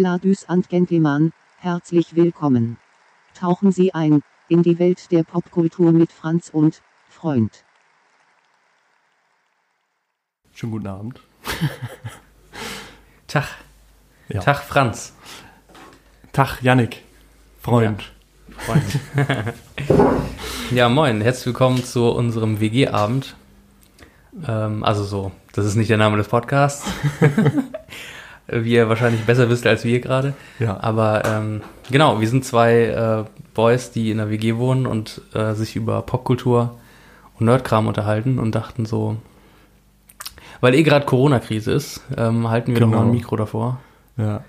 Ladies and Gentlemen, herzlich willkommen. Tauchen Sie ein in die Welt der Popkultur mit Franz und Freund. Schönen guten Abend. Tag. Ja. Tag, Franz. Tag, Yannick. Freund. Freund. ja, moin. Herzlich willkommen zu unserem WG-Abend. Ähm, also so, das ist nicht der Name des Podcasts. Wie ihr wahrscheinlich besser wisst als wir gerade. Ja. Aber ähm, genau, wir sind zwei äh, Boys, die in der WG wohnen und äh, sich über Popkultur und Nerdkram unterhalten und dachten so, weil eh gerade Corona-Krise ist, ähm, halten wir doch Genau. mal ein Mikro davor, Ja.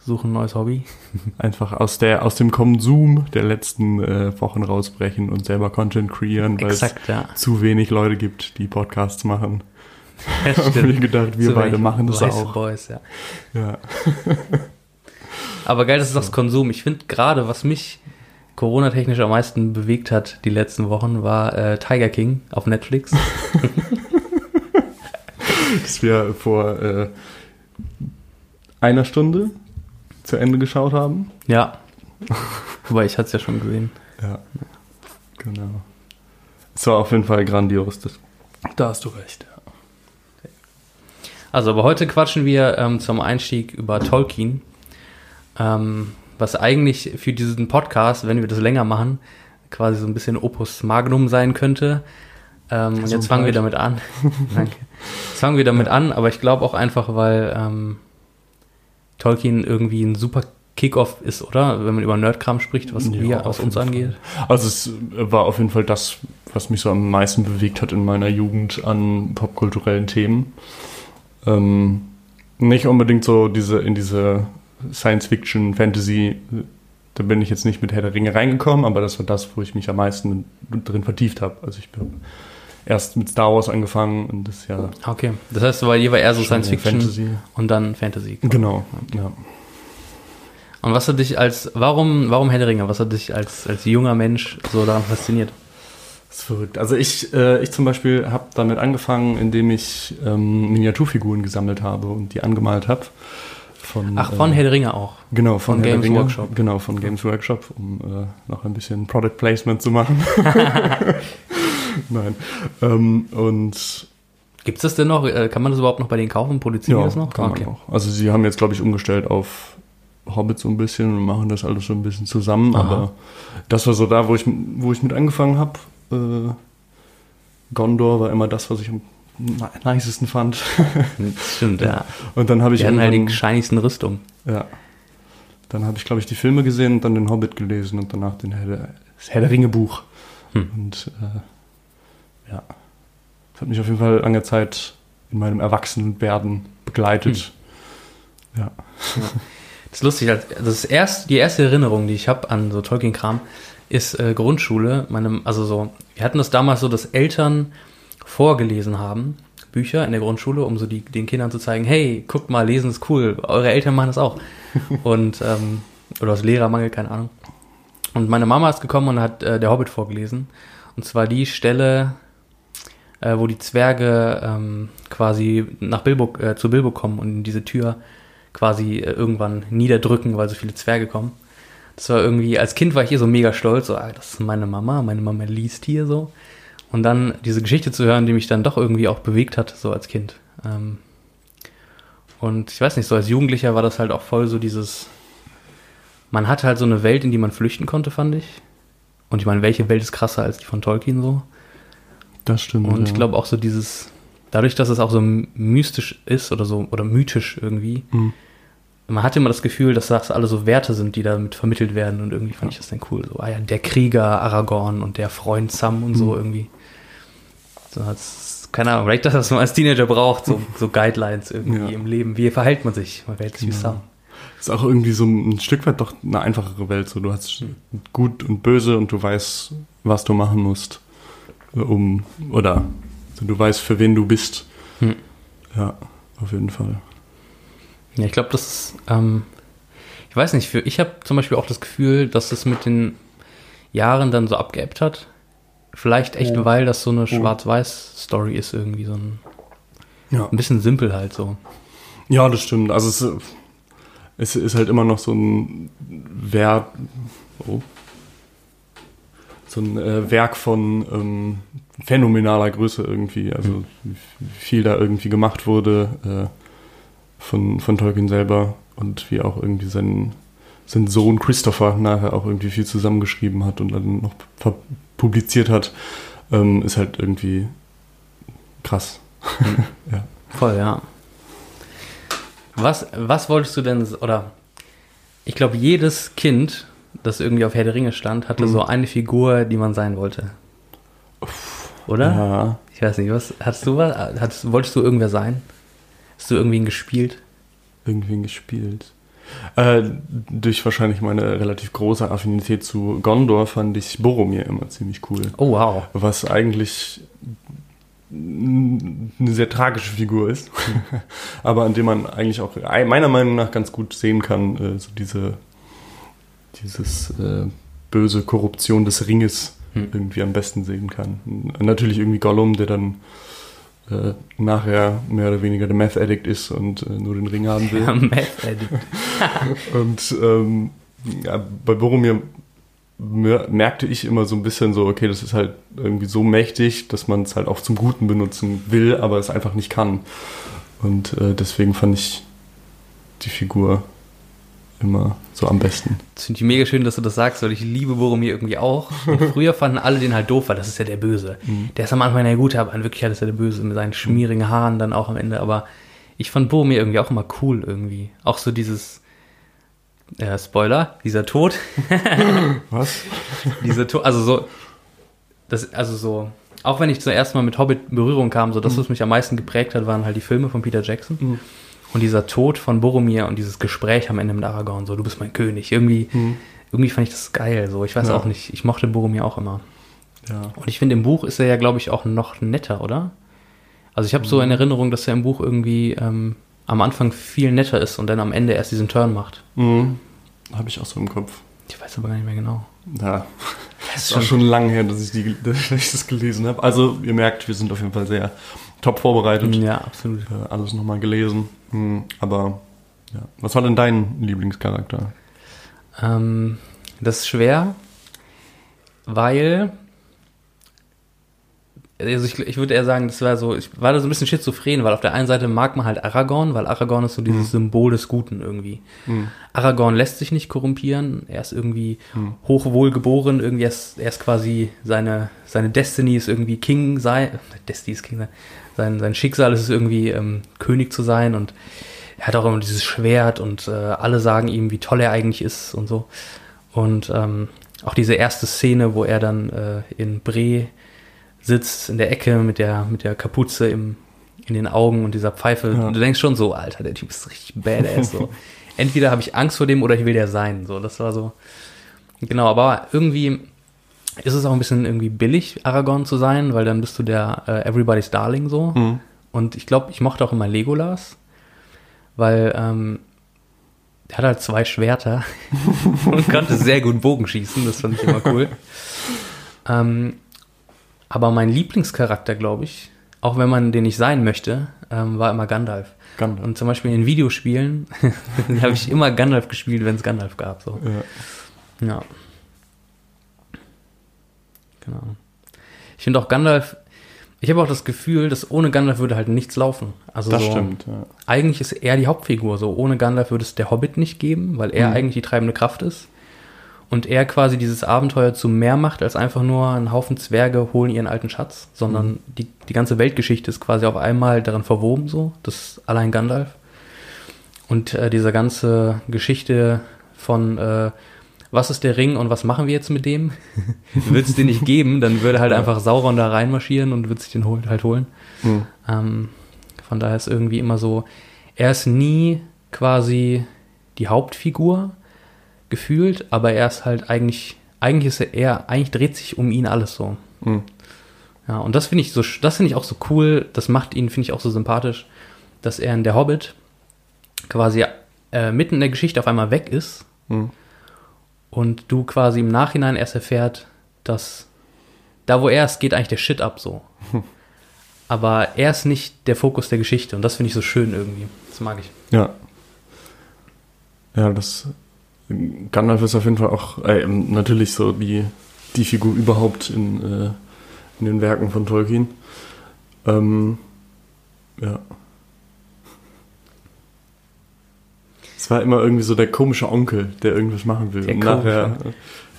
suchen ein neues Hobby. Einfach aus, der, aus dem Konsum der letzten äh, Wochen rausbrechen und selber Content kreieren, weil es ja. zu wenig Leute gibt, die Podcasts machen. Ja, Haben wir gedacht, wir Zu beide machen das auch. Boys, ja. Ja. Aber geil, das ist das Konsum. Ich finde gerade, was mich Corona-technisch am meisten bewegt hat die letzten Wochen, war äh, Tiger King auf Netflix. Dass wir vor äh, einer Stunde zu Ende geschaut haben. ja. Wobei, ich hatte es ja schon gesehen. Ja. Genau. Es war auf jeden Fall grandios. Das, da hast du recht. Also, aber heute quatschen wir ähm, zum Einstieg über Tolkien. Ähm, was eigentlich für diesen Podcast, wenn wir das länger machen, quasi so ein bisschen Opus Magnum sein könnte. Ähm, und jetzt fangen wir damit an. Danke. Jetzt fangen wir damit an, aber ich glaube auch einfach, weil ähm, Tolkien irgendwie ein super Kickoff ist, oder? Wenn man über Nerdkram spricht, was Ja, wir, auf was uns angeht. Also es war auf jeden Fall das, was mich so am meisten bewegt hat in meiner Jugend an popkulturellen Themen. Ähm, nicht unbedingt so diese in diese Science-Fiction, Fantasy, da bin ich jetzt nicht mit Herr der Ringe reingekommen, aber das war das, wo ich mich am meisten drin vertieft habe. Also ich habe erst mit Star Wars angefangen und das ist ja Okay. Das heißt, weil hier war eher so schon Science Fiction Fantasy. und dann Fantasy. Genau, ja. Und was hat dich als, warum, warum Herr der Ringe? Was hat dich als, als junger Mensch so daran fasziniert? Das ist verrückt. Also ich, äh, ich zum Beispiel habe damit angefangen, indem ich ähm, Miniaturfiguren gesammelt habe und die angemalt habe. Von, Ach, von äh, Herr der Ringe auch. Genau, von, von Herr Games Ringe. Workshop. Genau, von Games Workshop, um äh, noch ein bisschen Product Placement zu machen. Nein. Ähm, und Gibt es das denn noch? Äh, Kann man das überhaupt noch bei denen kaufen? Produzieren die das noch? kann man auch. Also sie haben jetzt, glaube ich, umgestellt auf Hobbit so ein bisschen und machen das alles so ein bisschen zusammen. Aha. Aber das war so da, wo ich, wo ich mit angefangen habe. Äh, Gondor war immer das, was ich am nicesten fand. Das stimmt, ja. Und dann habe ich Die hatten halt die irgendwann- shinigesten Rüstung. ja. Dann habe ich, glaube ich, die Filme gesehen und dann den Hobbit gelesen und danach den Herr der, das Herr der Ringe Buch. Hm. Und äh, ja, das hat mich auf jeden Fall lange Zeit in meinem Erwachsenenwerden begleitet. Hm. Ja. Das ist lustig. Das ist erst, die erste Erinnerung, die ich habe an so Tolkien-Kram, ist äh, Grundschule. Meine, also so, wir hatten das damals so, dass Eltern vorgelesen haben, Bücher in der Grundschule, um so die, den Kindern zu zeigen, hey, guckt mal, lesen ist cool, eure Eltern machen das auch. und, ähm, oder aus Lehrermangel, keine Ahnung. Und meine Mama ist gekommen und hat äh, der Hobbit vorgelesen. Und zwar die Stelle, äh, wo die Zwerge ähm, quasi nach Bilbo, äh, zu Bilbo kommen und diese Tür quasi äh, irgendwann niederdrücken, weil so viele Zwerge kommen. Das war irgendwie, als Kind war ich hier so mega stolz, so, ah, das ist meine Mama, meine Mama liest hier so. Und dann diese Geschichte zu hören, die mich dann doch irgendwie auch bewegt hat, so als Kind. Ähm, und ich weiß nicht, so als Jugendlicher war das halt auch voll so dieses, man hatte halt so eine Welt, in die man flüchten konnte, fand ich. Und ich meine, welche Welt ist krasser als die von Tolkien so? Das stimmt. Und ich glaube auch so dieses, dadurch, dass es auch so mystisch ist oder so, oder mythisch irgendwie, Mhm. Man hatte immer das Gefühl, dass das alle so Werte sind, die damit vermittelt werden und irgendwie fand ich das dann cool. So, ah ja, der Krieger Aragorn und der Freund Sam und so Mhm. irgendwie. So als, keine Ahnung, vielleicht das, was man als Teenager braucht, so, so Guidelines irgendwie Ja. im Leben. Wie verhält man sich? Man verhält sich wie Genau. Sam. ist auch irgendwie so ein Stück weit doch eine einfachere Welt. So, du hast gut und böse und du weißt, was du machen musst, äh, um oder so, du weißt, für wen du bist. Hm. Ja, auf jeden Fall. Ja, ich glaube, das ist, ähm, ich weiß nicht, für, ich habe zum Beispiel auch das Gefühl, dass es mit den Jahren dann so abgeebbt hat. Vielleicht echt, Ja. weil das so eine Schwarz-Weiß-Story ist, irgendwie so ein, Ja. ein bisschen simpel halt so. Ja, das stimmt. Also es, es ist halt immer noch so ein Wert, oh, so ein äh, Werk von ähm, phänomenaler Größe irgendwie. Also wie viel da irgendwie gemacht wurde äh, von, von Tolkien selber und wie auch irgendwie sein, sein Sohn Christopher nachher auch irgendwie viel zusammengeschrieben hat und dann noch publiziert hat, ähm, ist halt irgendwie krass. ja. Voll, ja. Was, was wolltest du denn, oder ich glaube, jedes Kind, das irgendwie auf Herr der Ringe stand, hatte mhm. so eine Figur, die man sein wollte. Oder? Ja. Ich weiß nicht, was, hattest du was, hattest, wolltest du irgendwer sein? Hast du irgendwen gespielt? Irgendwen gespielt. Äh, durch wahrscheinlich meine relativ große Affinität zu Gondor fand ich Boromir immer ziemlich cool. Oh wow. Was eigentlich eine sehr tragische Figur ist, aber an dem man eigentlich auch meiner Meinung nach ganz gut sehen kann, äh, so diese dieses äh, böse Korruption des Ringes hm. irgendwie am besten sehen kann. Und natürlich irgendwie Gollum, der dann äh, nachher mehr oder weniger der Meth Addict ist und äh, nur den Ring haben will. Ja, Meth Addict. und ähm, ja, bei Boromir merkte ich immer so ein bisschen so, okay, das ist halt irgendwie so mächtig, dass man es halt auch zum Guten benutzen will, aber es einfach nicht kann. Und äh, deswegen fand ich die Figur immer so am besten. Das finde ich mega schön, dass du das sagst, weil ich liebe Boromir irgendwie auch. Und früher fanden alle den halt doof, weil das ist ja der Böse. Mhm. Der ist am Anfang der Gute, aber in Wirklichkeit ist er der Böse mit seinen schmierigen Haaren dann auch am Ende. Aber ich fand Boromir irgendwie auch immer cool irgendwie. Auch so dieses, äh, Spoiler, dieser Tod. Was? Dieser Tod, also so, das, also so, auch wenn ich zuerst mal mit Hobbit in Berührung kam, so das, mhm. was mich am meisten geprägt hat, waren halt die Filme von Peter Jackson. Mhm. Und dieser Tod von Boromir und dieses Gespräch am Ende mit Aragorn, so, du bist mein König. Irgendwie, mhm. irgendwie fand ich das geil, so. Ich weiß ja. auch nicht, ich mochte Boromir auch immer. Ja. Und ich finde, im Buch ist er ja, glaube ich, auch noch netter, oder? Also ich habe so in mhm. Erinnerung, dass er im Buch irgendwie ähm, am Anfang viel netter ist und dann am Ende erst diesen Turn macht. Mhm. Habe ich auch so im Kopf. Ich weiß aber gar nicht mehr genau. Ja, das ist auch schon lange her, dass ich, die, dass ich das gelesen habe. Also ihr merkt, wir sind auf jeden Fall sehr top vorbereitet. Ja, absolut. Äh, alles nochmal gelesen. Hm, aber ja. Was war denn dein Lieblingscharakter? Ähm, das ist schwer, weil also ich, ich würde eher sagen, das war so, ich war da so ein bisschen schizophren, weil auf der einen Seite mag man halt Aragorn, weil Aragorn ist so dieses mhm. Symbol des Guten irgendwie. Mhm. Aragorn lässt sich nicht korrumpieren, er ist irgendwie mhm. hochwohl geboren, irgendwie ist, er ist quasi seine, seine Destiny ist irgendwie King sein, Destiny ist King sein, sein, sein Schicksal ist es irgendwie ähm, König zu sein und er hat auch immer dieses Schwert und äh, alle sagen ihm, wie toll er eigentlich ist und so. Und ähm, auch diese erste Szene, wo er dann äh, in Bre sitzt in der Ecke mit der, mit der Kapuze im, in den Augen und dieser Pfeife. Ja. Du denkst schon so, Alter, der Typ ist richtig badass. So. Entweder habe ich Angst vor dem oder ich will der sein. So, das war so. Genau, aber irgendwie ist es auch ein bisschen irgendwie billig, Aragorn zu sein, weil dann bist du der äh, Everybody's Darling so. Mhm. Und ich glaube, ich mochte auch immer Legolas, weil ähm, der hat halt zwei Schwerter und konnte sehr gut Bogen schießen. Das fand ich immer cool. ähm, aber mein Lieblingscharakter, glaube ich, auch wenn man den nicht sein möchte, ähm, war immer Gandalf. Gandalf. Und zum Beispiel in Videospielen habe ich immer Gandalf gespielt, wenn es Gandalf gab. So. Ja. ja. Genau. Ich finde auch Gandalf, ich habe auch das Gefühl, dass ohne Gandalf würde halt nichts laufen. Also das so, stimmt. Ja. Eigentlich ist er die Hauptfigur. So ohne Gandalf würde es der Hobbit nicht geben, weil er mhm. eigentlich die treibende Kraft ist und er quasi dieses Abenteuer zu mehr macht als einfach nur ein Haufen Zwerge holen ihren alten Schatz, sondern mhm. die, die ganze Weltgeschichte ist quasi auf einmal darin verwoben, so, das ist allein Gandalf. Und äh, diese ganze Geschichte von äh, was ist der Ring und was machen wir jetzt mit dem? Wird es den nicht geben, dann würde halt einfach Sauron da reinmarschieren und wird sich den halt holen. Mhm. Ähm, von daher ist irgendwie immer so, er ist nie quasi die Hauptfigur, gefühlt, aber er ist halt eigentlich, eigentlich ist er eher, eigentlich dreht sich um ihn alles so. Mhm. Ja, und das finde ich so, das finde ich auch so cool, das macht ihn, finde ich auch so sympathisch, dass er in der Hobbit quasi äh, mitten in der Geschichte auf einmal weg ist mhm. Und du quasi im Nachhinein erst erfährt, dass da wo er ist, geht eigentlich der Shit ab so. Aber er ist nicht der Fokus der Geschichte und das finde ich so schön irgendwie. Das mag ich. Ja, Ja, das Gandalf ist auf jeden Fall auch äh, natürlich so die, die Figur überhaupt in, äh, in den Werken von Tolkien. Ähm, ja. Es war immer irgendwie so der komische Onkel, der irgendwas machen will. Der Und nachher,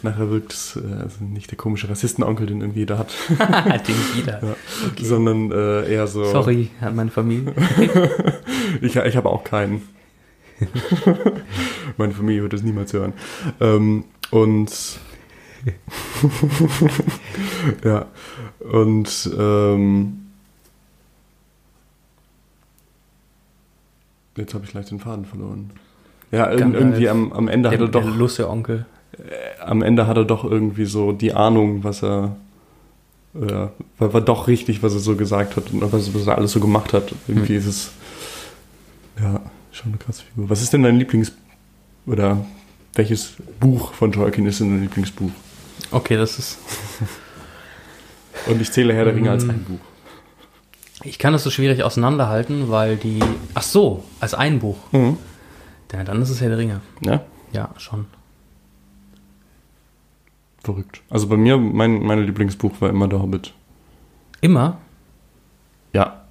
nachher wirkt es, äh, also nicht der komische Rassistenonkel, den irgendwie jeder hat, Den jeder. ja. sondern äh, eher so. Sorry an meine Familie. Ich, ich habe auch keinen. Meine Familie wird es niemals hören. Ähm, und ja, und ähm, jetzt habe ich leicht den Faden verloren. Ja, Gandalf. irgendwie am, am Ende Der, hat er der doch lustige Onkel. am Ende hat er doch irgendwie so die Ahnung, was er ja, war, war doch richtig, was er so gesagt hat und was, was er alles so gemacht hat. Irgendwie Hm. ist es ja schon eine krasse Figur. Was ist denn dein Lieblings oder welches Buch von Tolkien ist denn dein Lieblingsbuch? Okay, das ist. Und ich zähle Herr der Ringe als ein Buch. Ich kann das so schwierig auseinanderhalten, weil die. Ach so, als ein Buch. Mhm. Ja, dann ist es Herr der Ringe. Ja, Ja, schon. verrückt. Also bei mir, mein, mein Lieblingsbuch war immer Der Hobbit. Immer? Ja,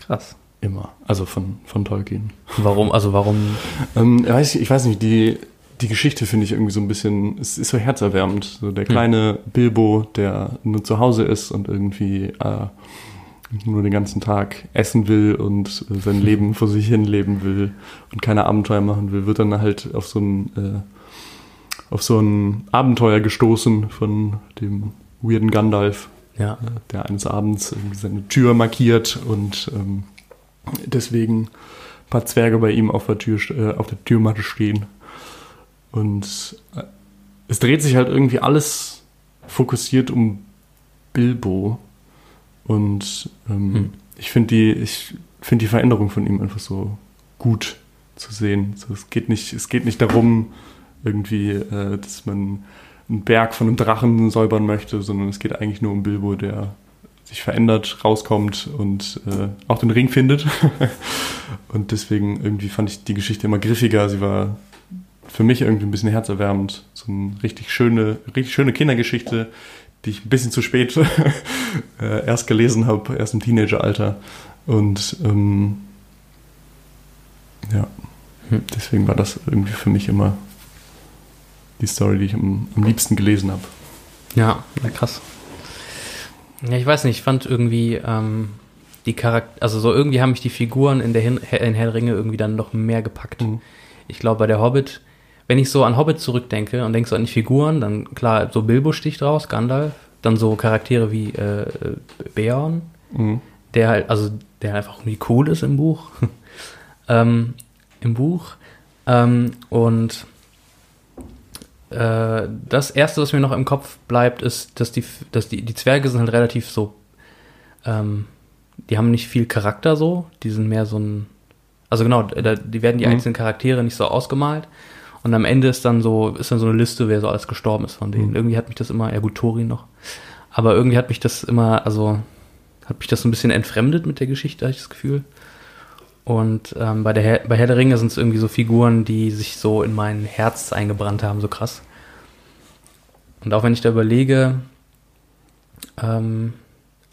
Krass. immer. Also von, von Tolkien. Warum? Also warum? Ähm, ich, weiß, ich weiß nicht, die, die Geschichte finde ich irgendwie so ein bisschen, es ist so herzerwärmend. So der kleine Bilbo, der nur zu Hause ist und irgendwie äh, nur den ganzen Tag essen will und äh, sein Leben vor sich hin leben will und keine Abenteuer machen will, wird dann halt auf so ein, äh, auf so ein Abenteuer gestoßen von dem weirden Gandalf, Ja. äh, der eines Abends seine Tür markiert und ähm, deswegen ein paar Zwerge bei ihm auf der, Tür, äh, auf der Türmatte stehen. Und äh, es dreht sich halt irgendwie alles fokussiert um Bilbo. Und ähm, Hm. ich finde die, ich finde die Veränderung von ihm einfach so gut zu sehen. So, es geht nicht, es geht nicht darum, irgendwie, äh, dass man einen Berg von einem Drachen säubern möchte, sondern es geht eigentlich nur um Bilbo, der sich verändert, rauskommt und äh, auch den Ring findet. und deswegen irgendwie fand ich die Geschichte immer griffiger. Sie war für mich irgendwie ein bisschen herzerwärmend. So eine richtig schöne, richtig schöne Kindergeschichte, die ich ein bisschen zu spät äh, erst gelesen habe, erst im Teenageralter. Und ähm, ja, Hm. deswegen war das irgendwie für mich immer die Story, die ich am, am liebsten gelesen habe. Ja, na krass. Ja, ich weiß nicht, ich fand irgendwie ähm, die Charakter, also so irgendwie haben mich die Figuren in der Hin in Herr Ringe irgendwie dann noch mehr gepackt. Mhm. Ich glaube, bei der Hobbit, wenn ich so an Hobbit zurückdenke und denke so an die Figuren, dann klar, so Bilbo sticht raus, Gandalf, dann so Charaktere wie äh, Beorn, Mhm. der halt, also der einfach irgendwie cool ist im Buch. ähm, Im Buch. Ähm, und äh, das erste, was mir noch im Kopf bleibt, ist, dass die, dass die, die Zwerge sind halt relativ so, ähm, die haben nicht viel Charakter so, die sind mehr so ein, also genau, da, die werden die Mhm. einzelnen Charaktere nicht so ausgemalt. Und am Ende ist dann so, ist dann so eine Liste, wer so alles gestorben ist von denen. Mhm. Irgendwie hat mich das immer, ja gut, Tori noch. Aber irgendwie hat mich das immer, also hat mich das so ein bisschen entfremdet mit der Geschichte, habe ich das Gefühl. Und ähm, bei, der Herr, bei Herr der Ringe sind es irgendwie so Figuren, die sich so in mein Herz eingebrannt haben, so krass. Und auch wenn ich da überlege, ähm,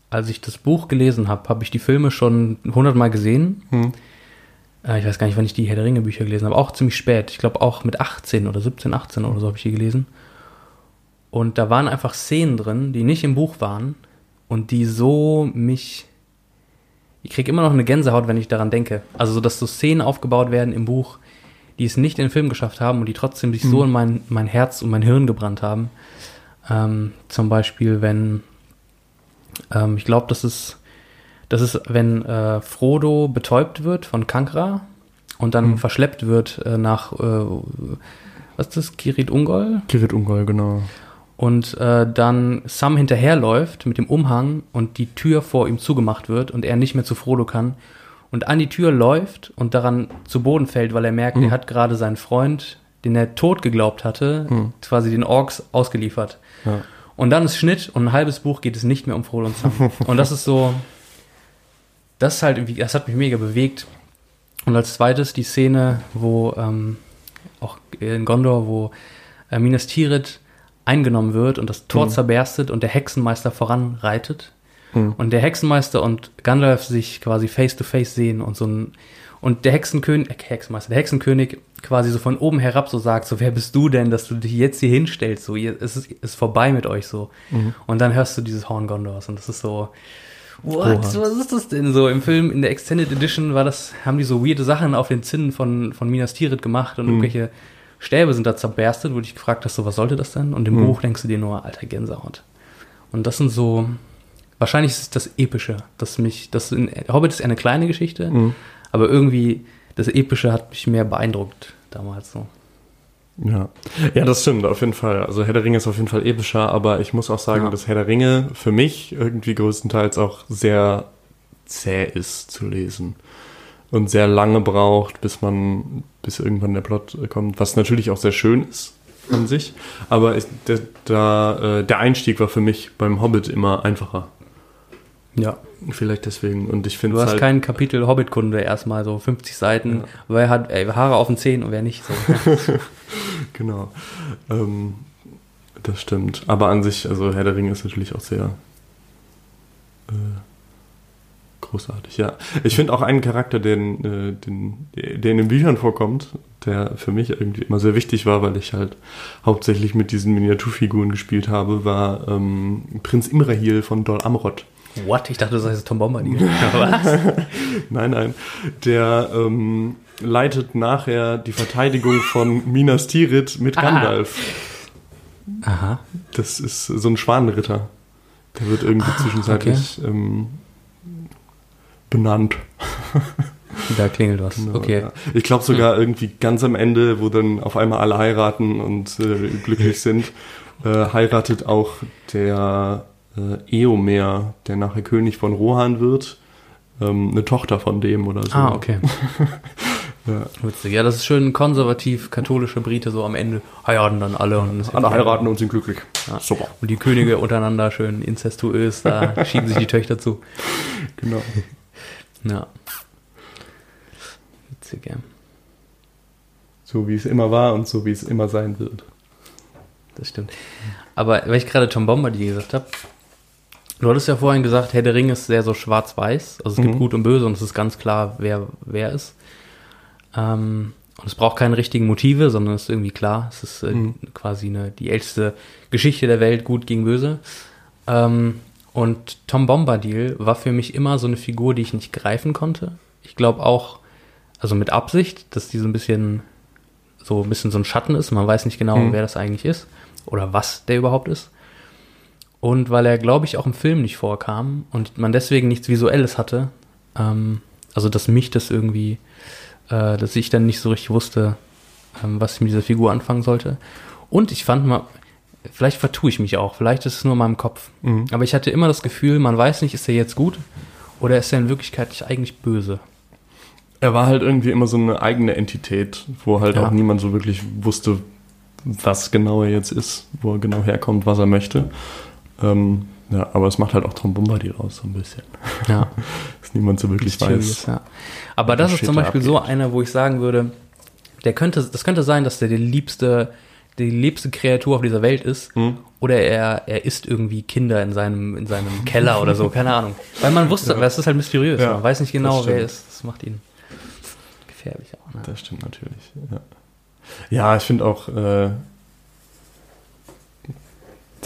als ich das Buch gelesen habe, habe ich die Filme schon hundertmal gesehen. Mhm. Äh, ich weiß gar nicht, wann ich die Herr der Ringe Bücher gelesen habe. Auch ziemlich spät. Ich glaube auch mit 18 oder 17, 18 oder so habe ich die gelesen. Und da waren einfach Szenen drin, die nicht im Buch waren und die so mich. Ich kriege immer noch eine Gänsehaut, wenn ich daran denke. Also, so, dass so Szenen aufgebaut werden im Buch, die es nicht in den Film geschafft haben und die trotzdem sich so in mein, mein Herz und mein Hirn gebrannt haben. Ähm, zum Beispiel, wenn. Ähm, ich glaube, das ist. Das ist, wenn äh, Frodo betäubt wird von Kankra und dann Mhm. verschleppt wird äh, nach. Äh, was ist das? Kirit Ungol? Kirit Ungol, genau. und äh, dann Sam hinterherläuft mit dem Umhang und die Tür vor ihm zugemacht wird und er nicht mehr zu Frodo kann und an die Tür läuft und daran zu Boden fällt, weil er merkt, Mhm. er hat gerade seinen Freund, den er tot geglaubt hatte, Mhm. quasi den Orks ausgeliefert. Ja. Und dann ist Schnitt und ein halbes Buch geht es nicht mehr um Frodo und Sam. und das ist so, das halt, irgendwie- das hat mich mega bewegt. Und als zweites die Szene, wo ähm, auch in Gondor, wo äh, Minas Tirith eingenommen wird und das Tor Mhm. zerberstet und der Hexenmeister voranreitet. Mhm. Und der Hexenmeister und Gandalf sich quasi face to face sehen und so ein und der Hexenkönig, äh, Hexenmeister, der Hexenkönig quasi so von oben herab so sagt, so wer bist du denn, dass du dich jetzt hier hinstellst, so ihr, es ist, ist vorbei mit euch so. Und dann hörst du dieses Horn Gondors und das ist so, what, Oha. was ist das denn so? Im Film, in der Extended Edition war das, haben die so weirde Sachen auf den Zinnen von, von Minas Tirith gemacht und irgendwelche Stäbe sind da zerberstet, wo du dich gefragt hast, so was sollte das denn? Und im Buch denkst du dir nur, alter Gänsehaut. Und das sind so, wahrscheinlich ist es das Epische, das mich, das in Hobbit ist eher eine kleine Geschichte, aber irgendwie das Epische hat mich mehr beeindruckt damals so. Ja. ja, das stimmt, auf jeden Fall. Also Herr der Ringe ist auf jeden Fall epischer, aber ich muss auch sagen, Ja. dass Herr der Ringe für mich irgendwie größtenteils auch sehr zäh ist zu lesen. Und sehr lange braucht, bis man, bis irgendwann der Plot kommt, was natürlich auch sehr schön ist an sich. Aber ich, der, da, äh, der Einstieg war für mich beim Hobbit immer einfacher. Ja. Vielleicht deswegen. Und ich finde Du hast halt. kein Kapitel Hobbit-Kunde, erstmal so 50 Seiten, wer hat ey, Haare auf den Zehen und wer nicht. So. Genau. Ähm, das stimmt. Aber an sich, also Herr der Ringe ist natürlich auch sehr äh, großartig, ja. Ich finde auch einen Charakter, den, äh, den, der in den Büchern vorkommt, der für mich irgendwie immer sehr wichtig war, weil ich halt hauptsächlich mit diesen Miniaturfiguren gespielt habe, war ähm, Prinz Imrahil von Dol Amroth. What? Ich dachte, das heißt Tom Bombadil. Was? Nein, nein. Der ähm, leitet nachher die Verteidigung von Minas Tirith mit Ah. Gandalf. Aha. Das ist so ein Schwanenritter. Der wird irgendwie zwischenzeitlich ähm, benannt. Da klingelt was. Genau, okay. ja. Ich glaube sogar irgendwie ganz am Ende, wo dann auf einmal alle heiraten und äh, glücklich sind, äh, heiratet auch der äh, Eomer, der nachher König von Rohan wird, ähm, eine Tochter von dem oder so. Ah, okay. Ja. Witzig. Ja, das ist schön konservativ, katholische Brite so am Ende heiraten dann alle und Alle heiraten und sind glücklich. Ja. Super. Und die Könige untereinander schön inzestuös, da schieben sich die Töchter zu. Genau. Ja. Witzig, ja. So wie es immer war und so wie es immer sein wird. Das stimmt. Aber weil ich gerade Tom Bombadil gesagt habe, du hattest ja vorhin gesagt, Herr der Ringe ist sehr so schwarz-weiß. Also es gibt Mhm. Gut und Böse und es ist ganz klar, wer wer ist. Ähm, und es braucht keine richtigen Motive, sondern es ist irgendwie klar. Es ist äh, Mhm. quasi eine, die älteste Geschichte der Welt, Gut gegen Böse. Ähm, und Tom Bombadil war für mich immer so eine Figur, die ich nicht greifen konnte. Ich glaube auch, also mit Absicht, dass die so ein bisschen so ein bisschen so ein Schatten ist. Man weiß nicht genau, Mhm. wer das eigentlich ist oder was der überhaupt ist. Und weil er, glaube ich, auch im Film nicht vorkam und man deswegen nichts Visuelles hatte, ähm, also dass mich das irgendwie, äh, dass ich dann nicht so richtig wusste, ähm, was ich mit dieser Figur anfangen sollte. Und ich fand mal, vielleicht vertue ich mich auch, vielleicht ist es nur in meinem Kopf. Mhm. Aber ich hatte immer das Gefühl, man weiß nicht, ist er jetzt gut oder ist er in Wirklichkeit nicht eigentlich böse. Er war halt irgendwie immer so eine eigene Entität, wo halt Ja. auch niemand so wirklich wusste, was genau er jetzt ist, wo er genau herkommt, was er möchte. Ähm, ja, aber es macht halt auch Tom Bombadil aus, so ein bisschen. Ja. Dass niemand so wirklich weiß. ja. Aber das ist zum Beispiel so einer, wo ich sagen würde, der könnte, das könnte sein, dass der die liebste, die liebste Kreatur auf dieser Welt ist. Hm? Oder er, er isst irgendwie Kinder in seinem, in seinem Keller oder so, keine Ahnung. Weil man wusste, Ja. weil es ist halt mysteriös. Ja, man weiß nicht genau, wer er ist. Das macht ihn gefährlich auch. Ne? Das stimmt natürlich. Ja, ja ich finde auch, äh,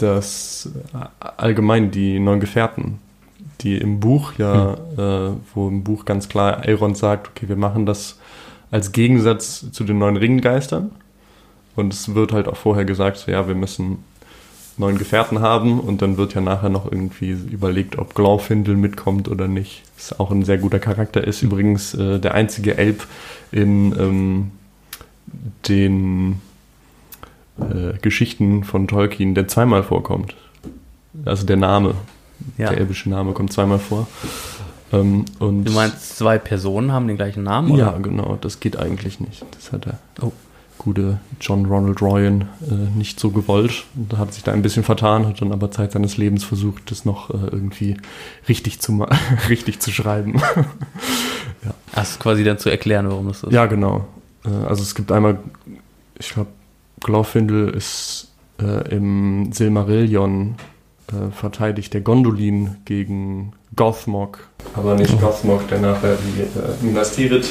dass äh, allgemein die neuen Gefährten, die im Buch ja, äh, wo im Buch ganz klar Elrond sagt, okay, wir machen das als Gegensatz zu den neuen Ringgeistern. Und es wird halt auch vorher gesagt, so, ja, wir müssen neuen Gefährten haben und dann wird ja nachher noch irgendwie überlegt, ob Glaufindel mitkommt oder nicht. Was auch ein sehr guter Charakter ist. Übrigens äh, der einzige Elb in ähm, den äh, Geschichten von Tolkien, der zweimal vorkommt. Also der Name, Ja. der elbische Name kommt zweimal vor. Ähm, und Du meinst, zwei Personen haben den gleichen Namen? ja, Oder? genau, das geht eigentlich nicht. Das hat der Oh. gute John Ronald Ryan äh, nicht so gewollt. Und hat sich da ein bisschen vertan, hat dann aber Zeit seines Lebens versucht, das noch äh, irgendwie richtig zu, richtig zu schreiben. Das ist quasi dann zu erklären, warum das ist. ja, genau. Äh, also es gibt einmal ich glaube, Glorfindel ist äh, im Silmarillion äh, verteidigt der Gondolin gegen Gothmog. Aber nicht Gothmog, der nachher die äh, Minas Tirith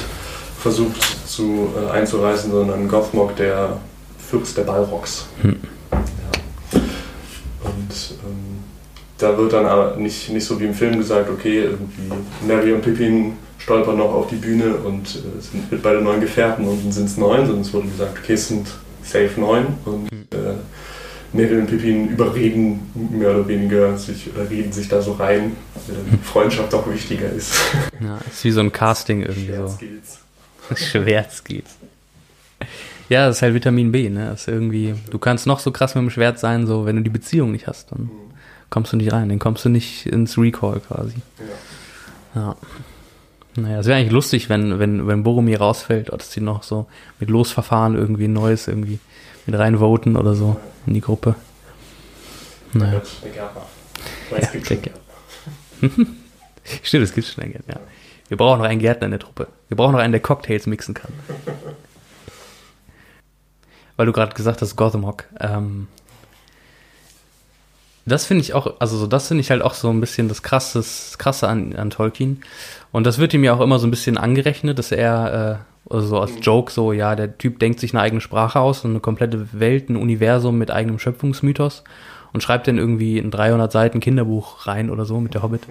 versucht zu, äh, einzureißen, sondern Gothmog, der Fürst der Balrogs. Hm. Ja. Und ähm, da wird dann aber nicht, nicht so wie im Film gesagt, okay, irgendwie Mary und Pippin stolpern noch auf die Bühne und äh, sind mit beide neuen Gefährten und dann sind es neun, sondern es wurde gesagt, okay, es sind safe neun und Hm. äh, Mary und Pippin überreden mehr oder weniger, sich, oder reden sich da so rein, weil dann die Freundschaft auch wichtiger ist. Ja, ist wie so ein Casting irgendwie Schwert so. geht's. Schwert geht's. Ja, das ist halt Vitamin B, ne? Das ist irgendwie, du kannst noch so krass mit dem Schwert sein, so, wenn du die Beziehung nicht hast, dann kommst du nicht rein, dann kommst du nicht ins Recall quasi. Ja. Ja. Naja, es wäre eigentlich lustig, wenn, wenn, wenn Boromir rausfällt, dass die noch so mit Losverfahren irgendwie ein neues irgendwie mit reinvoten oder so in die Gruppe. Naja. Weil es Ja, gibt. Stimmt, es gibt schon einen Gärtner, ja. Wir brauchen noch einen Gärtner in der Truppe. Wir brauchen noch einen, der Cocktails mixen kann. Weil du gerade gesagt hast, Gotham Ähm, das finde ich auch, also so, das finde ich halt auch so ein bisschen das Krasses, Krasse an, an Tolkien. Und das wird ihm ja auch immer so ein bisschen angerechnet, dass er, äh, also so als Joke so, ja, der Typ denkt sich eine eigene Sprache aus und eine komplette Welt, ein Universum mit eigenem Schöpfungsmythos und schreibt dann irgendwie ein 300 Seiten Kinderbuch rein oder so mit der Hobbit.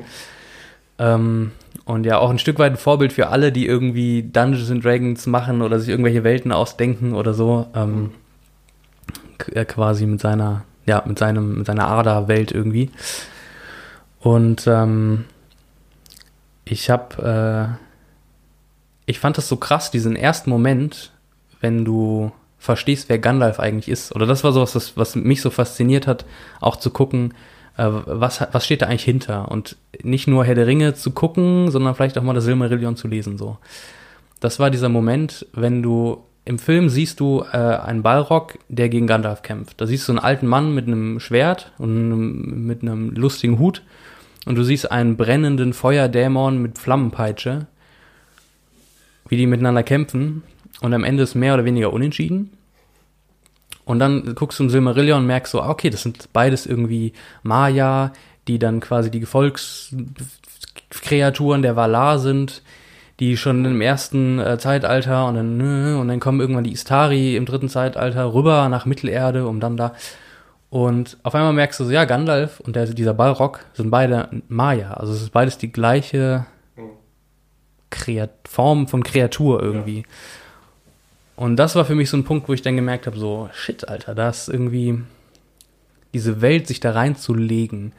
Ähm, und ja, auch ein Stück weit ein Vorbild für alle, die irgendwie Dungeons and Dragons machen oder sich irgendwelche Welten ausdenken oder so. Ähm, k- äh, quasi mit seiner, ja, mit seinem, mit seiner Ader-Welt irgendwie. Und ähm, ich habe, äh, ich fand das so krass, diesen ersten Moment, wenn du verstehst, wer Gandalf eigentlich ist. Oder das war so was, was mich so fasziniert hat, auch zu gucken, äh, was, was steht da eigentlich hinter? Und nicht nur Herr der Ringe zu gucken, sondern vielleicht auch mal das Silmarillion zu lesen, so. Das war dieser Moment, wenn du im Film siehst du äh, einen Balrog, der gegen Gandalf kämpft. Da siehst du einen alten Mann mit einem Schwert und einem, mit einem lustigen Hut. Und du siehst einen brennenden Feuerdämon mit Flammenpeitsche, wie die miteinander kämpfen. Und am Ende ist mehr oder weniger unentschieden. Und dann guckst du im Silmarillion und merkst so, ah, okay, das sind beides irgendwie Maya, die dann quasi die Gefolgskreaturen der Valar sind, die schon im ersten äh, Zeitalter und dann, und dann kommen irgendwann die Istari im dritten Zeitalter rüber nach Mittelerde, um dann da. Und auf einmal merkst du so, ja, Gandalf und der, dieser Balrog sind beide Maya. Also es ist beides die gleiche Kreat Form von Kreatur irgendwie. Und das war für mich so ein Punkt, wo ich dann gemerkt habe, so, shit, Alter, da ist irgendwie diese Welt sich da reinzulegen.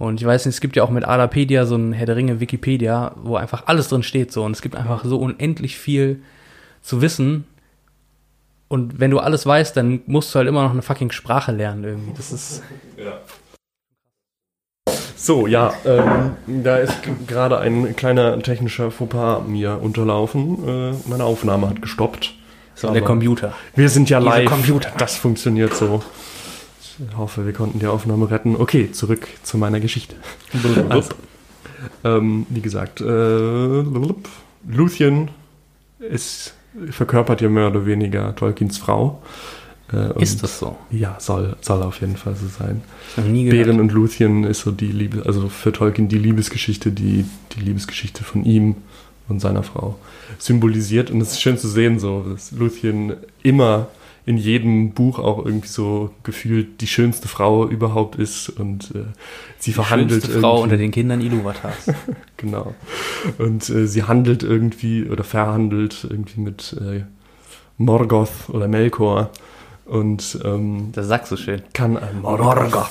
Und ich weiß nicht, es gibt ja auch mit Adapedia so ein Herr der Ringe Wikipedia, wo einfach alles drin steht so. Und es gibt einfach so unendlich viel zu wissen. Und wenn du alles weißt, dann musst du halt immer noch eine fucking Sprache lernen irgendwie. Das ist, Ja. So, ja, ähm, da ist gerade ein kleiner technischer Fauxpas mir unterlaufen. Äh, meine Aufnahme hat gestoppt. so der Computer. Wir sind ja Diese live. Computer. Das funktioniert so. Ich hoffe, wir konnten die Aufnahme retten. Okay, zurück zu meiner Geschichte. Also, ähm, wie gesagt, äh, Luthien ist, verkörpert ja mehr oder weniger Tolkiens Frau. Äh, Ist das so? Ja, soll, soll auf jeden Fall so sein. Ich hab noch nie gehört. Bären und Luthien ist so die Liebe, also für Tolkien die Liebesgeschichte, die die Liebesgeschichte von ihm und seiner Frau symbolisiert. Und es ist schön zu sehen, so, dass Luthien immer in jedem Buch auch irgendwie so gefühlt die schönste Frau überhaupt ist und äh, sie Die verhandelt schönste Frau unter den Kindern Iluvatars. Genau. Und äh, sie handelt irgendwie oder verhandelt irgendwie mit äh, Morgoth oder Melkor und ähm, Das sagst du schön. kann ein Morgoth.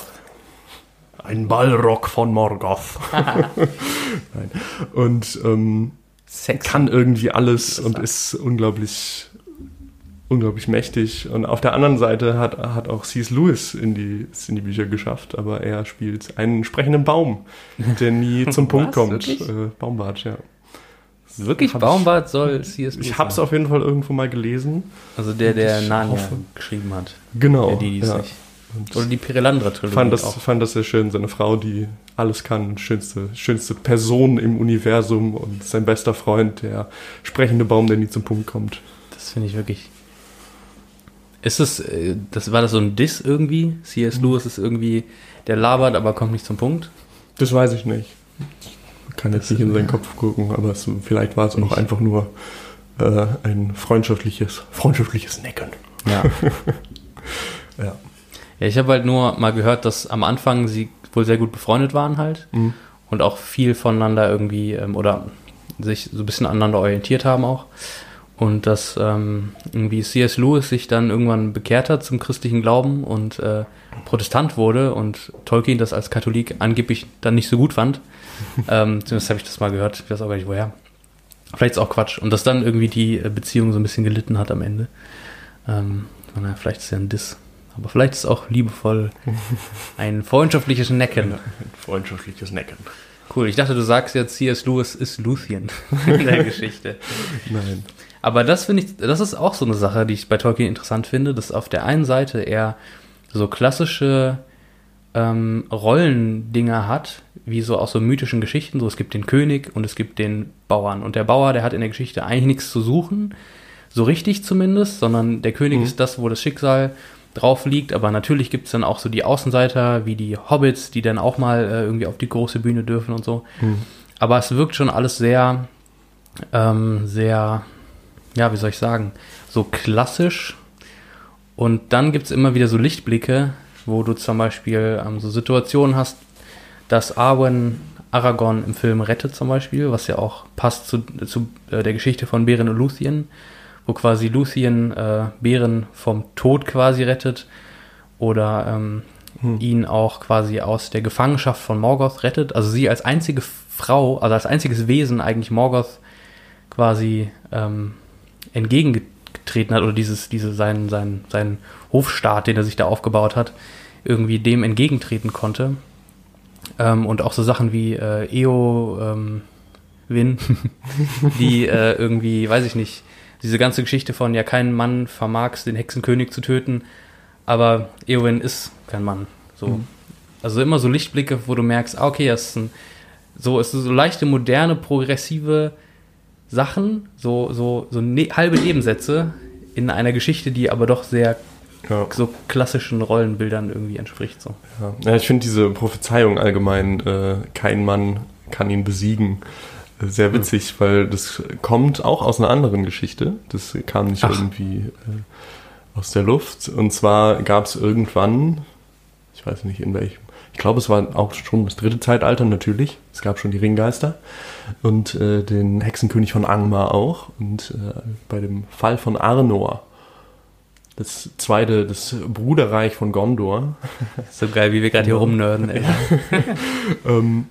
Ein Ballrock von Morgoth. Nein. Und ähm, Sex. kann irgendwie alles und ist unglaublich, unglaublich mächtig. Und auf der anderen Seite hat, hat auch C.S. Lewis in die, in die Bücher geschafft, aber er spielt einen sprechenden Baum, der nie zum Punkt kommt. Äh, Baumbart, ja. Wirklich Hab Baumbart soll C.S. Ich Lewis habe es auf jeden Fall irgendwo mal gelesen. Also der, der Ich Narnia hoffe. geschrieben hat. Genau. Der die, ja. nicht. Und Oder die Perelandra-Trilogie fand das, auch. fand das sehr schön. Seine Frau, die alles kann, schönste, schönste Person im Universum und sein bester Freund, der sprechende Baum, der nie zum Punkt kommt. Das finde ich wirklich Ist es, äh, das war das so ein Diss irgendwie? C.S. Lewis ist irgendwie, der labert, aber kommt nicht zum Punkt. Das weiß ich nicht. Ich kann jetzt nicht in seinen Kopf gucken, aber es, vielleicht war es auch einfach nur äh, ein freundschaftliches, freundschaftliches Necken. Ja. Ja. Ja, ich habe halt nur mal gehört, dass am Anfang sie wohl sehr gut befreundet waren halt Mhm. und auch viel voneinander irgendwie ähm, oder sich so ein bisschen aneinander orientiert haben auch. Und dass ähm, irgendwie C.S. Lewis sich dann irgendwann bekehrt hat zum christlichen Glauben und äh, Protestant wurde und Tolkien das als Katholik angeblich dann nicht so gut fand. ähm, zumindest habe ich das mal gehört, ich weiß auch gar nicht woher. Vielleicht ist auch Quatsch. Und dass dann irgendwie die äh, Beziehung so ein bisschen gelitten hat am Ende. Ähm, na, vielleicht ist ja ein Diss. Aber vielleicht ist auch liebevoll ein freundschaftliches Necken. Ein freundschaftliches Necken. Cool, ich dachte, du sagst jetzt, C.S. Lewis ist Luthien in der Geschichte. Nein. Aber das finde ich, das ist auch so eine Sache, die ich bei Tolkien interessant finde, dass auf der einen Seite er so klassische ähm, Rollendinger hat, wie so aus so mythischen Geschichten, so es gibt den König und es gibt den Bauern. Und der Bauer, der hat in der Geschichte eigentlich nichts zu suchen, so richtig zumindest, sondern der König Mhm. ist das, wo das Schicksal drauf liegt, aber natürlich gibt es dann auch so die Außenseiter, wie die Hobbits, die dann auch mal äh, irgendwie auf die große Bühne dürfen und so. Mhm. Aber es wirkt schon alles sehr, ähm, sehr, ja, wie soll ich sagen, so klassisch. Und dann gibt es immer wieder so Lichtblicke, wo du zum Beispiel ähm, so Situationen hast, dass Arwen Aragorn im Film rettet zum Beispiel, was ja auch passt zu, zu äh, der Geschichte von Beren und Luthien, wo quasi Luthien äh, Beren vom Tod quasi rettet oder ähm, Hm. ihn auch quasi aus der Gefangenschaft von Morgoth rettet. Also sie als einzige Frau, also als einziges Wesen eigentlich Morgoth quasi ähm, entgegengetreten hat oder dieses, diese, seinen, seinen, seinen Hofstaat, den er sich da aufgebaut hat, irgendwie dem entgegentreten konnte. Ähm, und auch so Sachen wie äh, Eo ähm, Win, die äh, irgendwie, weiß ich nicht, diese ganze Geschichte von, ja, kein Mann vermag es, den Hexenkönig zu töten, aber Eowyn ist kein Mann. So. Mhm. Also immer so Lichtblicke, wo du merkst, ah, okay, das ist ein, so, es ist so leichte, moderne, progressive Sachen, so, so, so ne halbe Nebensätze in einer Geschichte, die aber doch sehr Ja. so klassischen Rollenbildern irgendwie entspricht. So. Ja, ja ich finde diese Prophezeiung allgemein, äh, kein Mann kann ihn besiegen, äh, sehr witzig, weil das kommt auch aus einer anderen Geschichte. Das kam nicht Ach. irgendwie äh, aus der Luft. Und zwar gab es irgendwann, ich weiß nicht in welchem, ich glaube, es war auch schon das dritte Zeitalter natürlich. Es gab schon die Ringgeister und äh, den Hexenkönig von Angmar auch. Und äh, bei dem Fall von Arnor, das zweite, das Bruderreich von Gondor, So geil, wie wir gerade hier rumnörden. Ey. ähm,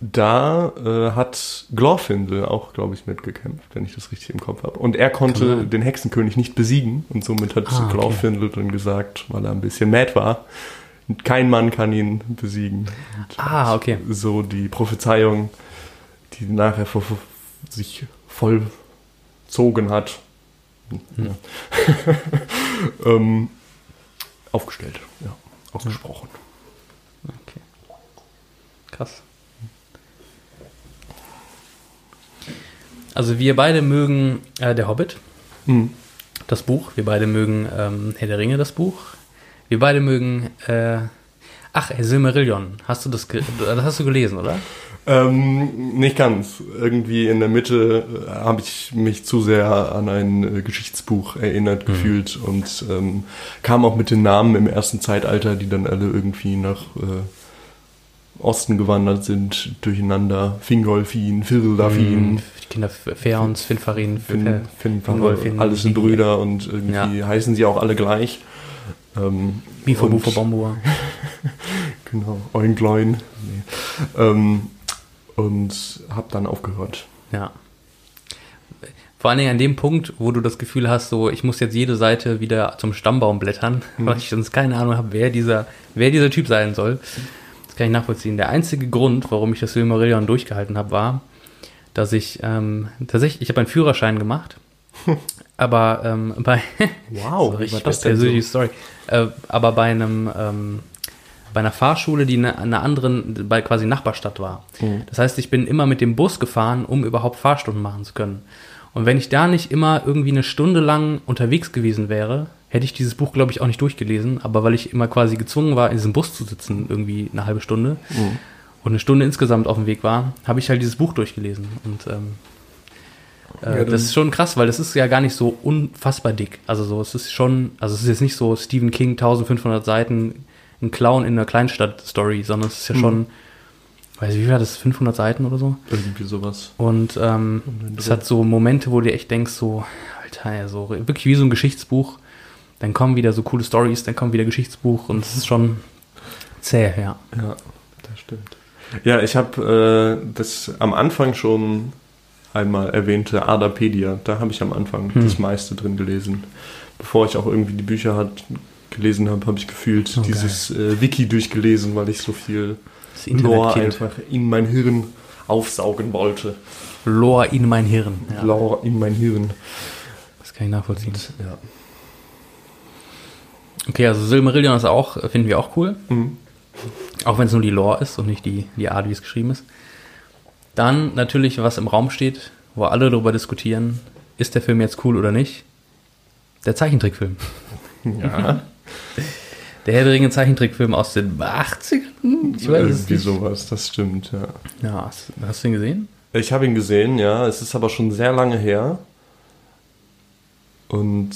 da äh, hat Glorfindel auch, glaube ich, mitgekämpft, wenn ich das richtig im Kopf habe. Und er konnte den Hexenkönig nicht besiegen und somit hat Ah, okay. Glorfindel dann gesagt, weil er ein bisschen mad war, kein Mann kann ihn besiegen. Und Ah, okay. So die Prophezeiung, die nachher sich vollzogen hat, Hm. ja. ähm, aufgestellt, ja, ausgesprochen. Okay. Krass. Also wir beide mögen äh, Der Hobbit, Mhm. das Buch. Wir beide mögen ähm, Herr der Ringe, das Buch. Wir beide mögen... Äh, ach, Silmarillion. Hast du das, das hast du gelesen, oder? Ähm, nicht ganz. Irgendwie in der Mitte äh, habe ich mich zu sehr an ein äh, Geschichtsbuch erinnert gefühlt und ähm, kam auch mit den Namen im ersten Zeitalter, die dann alle irgendwie nach äh, Osten gewandert sind, durcheinander. Fingolfin, Firdalfin, Die Kinder Feons, Finfarin, Fin, äh, Fin, Fingolfin, alles sind. Brüder und irgendwie heißen sie auch alle gleich. Ähm, Bifo, Bufo, Bombur. Genau, Eungleun. Nee. Ähm, und habe dann aufgehört. Ja. Vor allen Dingen an dem Punkt, wo du das Gefühl hast, so, ich muss jetzt jede Seite wieder zum Stammbaum blättern, weil ich sonst keine Ahnung habe, wer dieser, wer dieser Typ sein soll. Das kann ich nachvollziehen. Der einzige Grund, warum ich das Silmarillion durchgehalten habe, war, dass ich ähm, tatsächlich, ich habe einen Führerschein gemacht, aber ähm, bei Wow, so richtig war das persönliche Story, äh, aber bei einem ähm, bei einer Fahrschule, die in einer anderen, bei quasi Nachbarstadt war. Mhm. Das heißt, ich bin immer mit dem Bus gefahren, um überhaupt Fahrstunden machen zu können. Und wenn ich da nicht immer irgendwie eine Stunde lang unterwegs gewesen wäre, hätte ich dieses Buch, glaube ich, auch nicht durchgelesen. Aber weil ich immer quasi gezwungen war, in diesem Bus zu sitzen, irgendwie eine halbe Stunde Mhm. und eine Stunde insgesamt auf dem Weg war, habe ich halt dieses Buch durchgelesen. Und ähm, äh, dann- das ist schon krass, weil das ist ja gar nicht so unfassbar dick. Also so, es ist schon, also es ist jetzt nicht so Stephen King 1500 Seiten, ein Clown in einer Kleinstadt-Story, sondern es ist ja Mhm. schon, weiß ich, wie war das, 500 Seiten oder so? Irgendwie sowas. Und ähm, Um es hat so Momente, wo du echt denkst, so, Alter, ja, so wirklich wie so ein Geschichtsbuch. Dann kommen wieder so coole Stories, dann kommt wieder Geschichtsbuch und es ist schon zäh, ja. Ja, das stimmt. Ja, ich habe äh, das am Anfang schon einmal erwähnte Adapedia. Da habe ich am Anfang Hm. das meiste drin gelesen. Bevor ich auch irgendwie die Bücher hat, gelesen habe, habe ich gefühlt Oh, dieses äh, Wiki durchgelesen, weil ich so viel Lore einfach in mein Hirn aufsaugen wollte. Lore in mein Hirn. Ja, Lore in mein Hirn. das kann ich nachvollziehen. Ja. Okay, also Silmarillion ist auch, äh, finden wir auch cool. Mhm. Auch wenn es nur die Lore ist und nicht die, die Art, wie es geschrieben ist. Dann natürlich, was im Raum steht, wo alle darüber diskutieren, ist der Film jetzt cool oder nicht? Der Zeichentrickfilm. Ja, Der Herr der Ringe Zeichentrickfilm aus den 80ern? Ich weiß irgendwie nicht. sowas, das stimmt, ja. Ja, hast, hast du ihn gesehen? Ich habe ihn gesehen, ja. Es ist aber schon sehr lange her. Und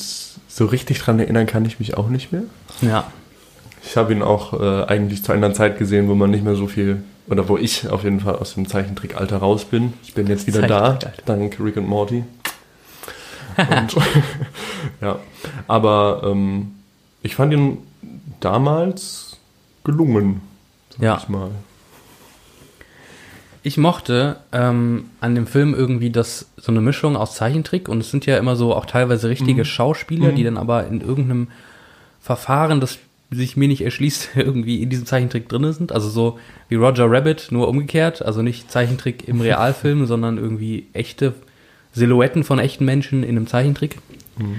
so richtig dran erinnern kann ich mich auch nicht mehr. Ja. Ich habe ihn auch äh, eigentlich zu einer Zeit gesehen, wo man nicht mehr so viel, oder wo ich auf jeden Fall aus dem Zeichentrickalter raus bin. Ich bin jetzt wieder da, dank Rick und Morty. Und, ja, aber ähm, ich fand ihn damals gelungen, sag Ja. ich mal. Ich mochte ähm, an dem Film irgendwie das so eine Mischung aus Zeichentrick und es sind ja immer so auch teilweise richtige Mhm. Schauspieler, Mhm. die dann aber in irgendeinem Verfahren, das sich mir nicht erschließt, irgendwie in diesem Zeichentrick drin sind. Also so wie Roger Rabbit, nur umgekehrt. Also nicht Zeichentrick im Realfilm, sondern irgendwie echte Silhouetten von echten Menschen in einem Zeichentrick.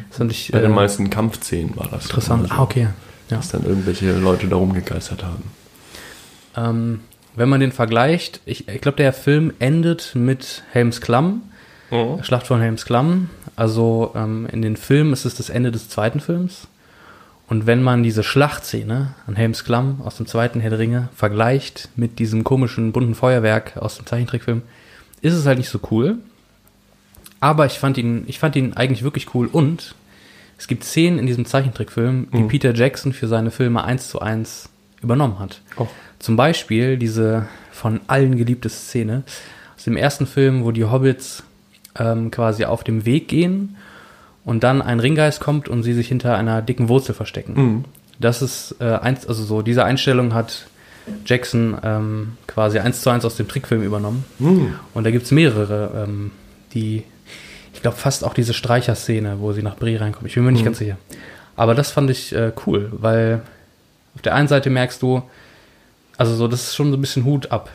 Das fand ich Bei den äh, meisten Kampfszenen war das. interessant. immer Ah, okay. Ja. Dass dann irgendwelche Leute da rumgegeistert haben. Ähm, wenn man den vergleicht, ich, ich glaube, der Film endet mit Helms Klamm. Schlacht von Helms Klamm. Also ähm, in den Filmen ist es das Ende des zweiten Films. Und wenn man diese Schlachtszene an Helms Klamm aus dem zweiten Herr der Ringe vergleicht mit diesem komischen bunten Feuerwerk aus dem Zeichentrickfilm, ist es halt nicht so cool. Aber ich fand ihn, ich fand ihn eigentlich wirklich cool und es gibt Szenen in diesem Zeichentrickfilm, die Mhm. Peter Jackson für seine Filme eins zu eins übernommen hat. Oh. Zum Beispiel diese von allen geliebte Szene aus dem ersten Film, wo die Hobbits ähm, quasi auf dem Weg gehen und dann ein Ringgeist kommt und sie sich hinter einer dicken Wurzel verstecken. Mhm. Das ist äh, eins, also so diese Einstellung hat Jackson ähm, quasi eins zu eins aus dem Trickfilm übernommen. Mhm. Und da gibt's mehrere, ähm, die, ich glaube fast auch diese Streicherszene, wo sie nach Brie reinkommt. Ich bin mir nicht Mhm. ganz sicher. Aber das fand ich äh, cool, weil auf der einen Seite merkst du, also so, das ist schon so ein bisschen Hut ab,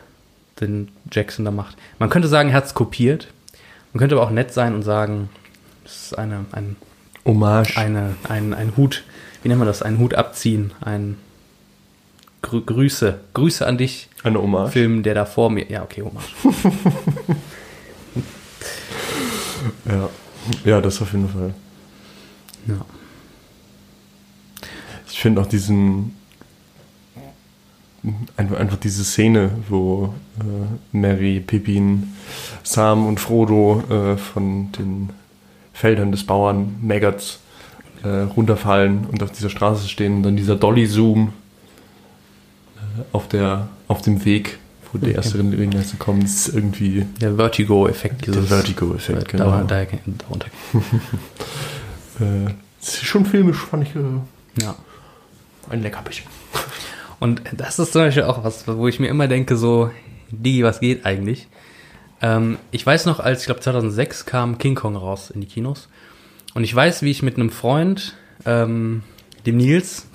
den Jackson da macht. Man könnte sagen, er hat's kopiert. Man könnte aber auch nett sein und sagen, das ist eine, ein, Hommage. eine, ein, ein Hut, wie nennt man das? Ein Hut abziehen, ein Grü Grüße, Grüße an dich, Eine Hommage. Film, der da vor mir, ja, okay, Hommage. Ja. ja, das auf jeden Fall. Ja. Ich finde auch diesen. Einfach, einfach diese Szene, wo äh, Mary, Pippin, Sam und Frodo äh, von den Feldern des Bauern Maggots äh, runterfallen und auf dieser Straße stehen und dann dieser Dolly-Zoom äh, auf, der, auf dem Weg, wo die Okay. erste kommen, das ist irgendwie Der Vertigo-Effekt. der Vertigo-Effekt, genau. Da, da, darunter. Äh, schon filmisch, fand ich äh, Ja. ein Leckerbissen. Und das ist zum Beispiel auch was, wo ich mir immer denke, so, Digi, was geht eigentlich? Ähm, ich weiß noch, als, ich glaube 2006 kam King Kong raus in die Kinos. Und ich weiß, wie ich mit einem Freund, ähm, dem Nils,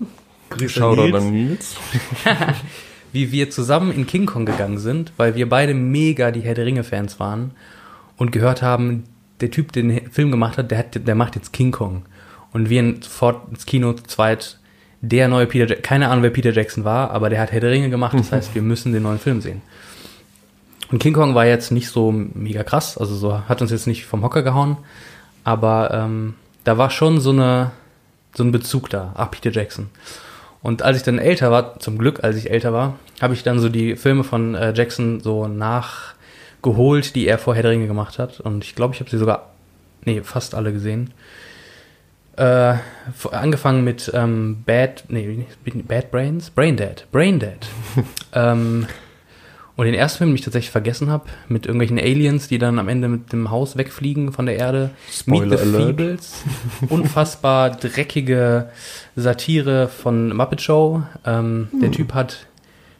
Grüße Nils, an Nils. wie wir zusammen in King Kong gegangen sind, weil wir beide mega die Herr der Ringe-Fans waren und gehört haben, der Typ, der den Film gemacht hat, der, hat, der macht jetzt King Kong. Und wir sofort ins Kino zu zweit, der neue Peter Jackson, keine Ahnung, wer Peter Jackson war, aber der hat Herr der Ringe gemacht, das heißt, wir müssen den neuen Film sehen. Und King Kong war jetzt nicht so mega krass, also so hat uns jetzt nicht vom Hocker gehauen, aber ähm, da war schon so eine, so ein Bezug da. Ah, Peter Jackson. Und als ich dann älter war, zum Glück, als ich älter war, habe ich dann so die Filme von äh, Jackson so nachgeholt, die er vor Herr der Ringe gemacht hat. Und ich glaube, ich habe sie sogar, nee, fast alle gesehen. Äh, angefangen mit ähm, Bad, nee, Bad Brains? Brain Dead. Brain Dead. ähm, und den ersten Film, den ich tatsächlich vergessen habe, mit irgendwelchen Aliens, die dann am Ende mit dem Haus wegfliegen von der Erde. Spoiler Meet the Alert. Feebles. Unfassbar dreckige Satire von Muppet Show. Ähm, Der Typ hat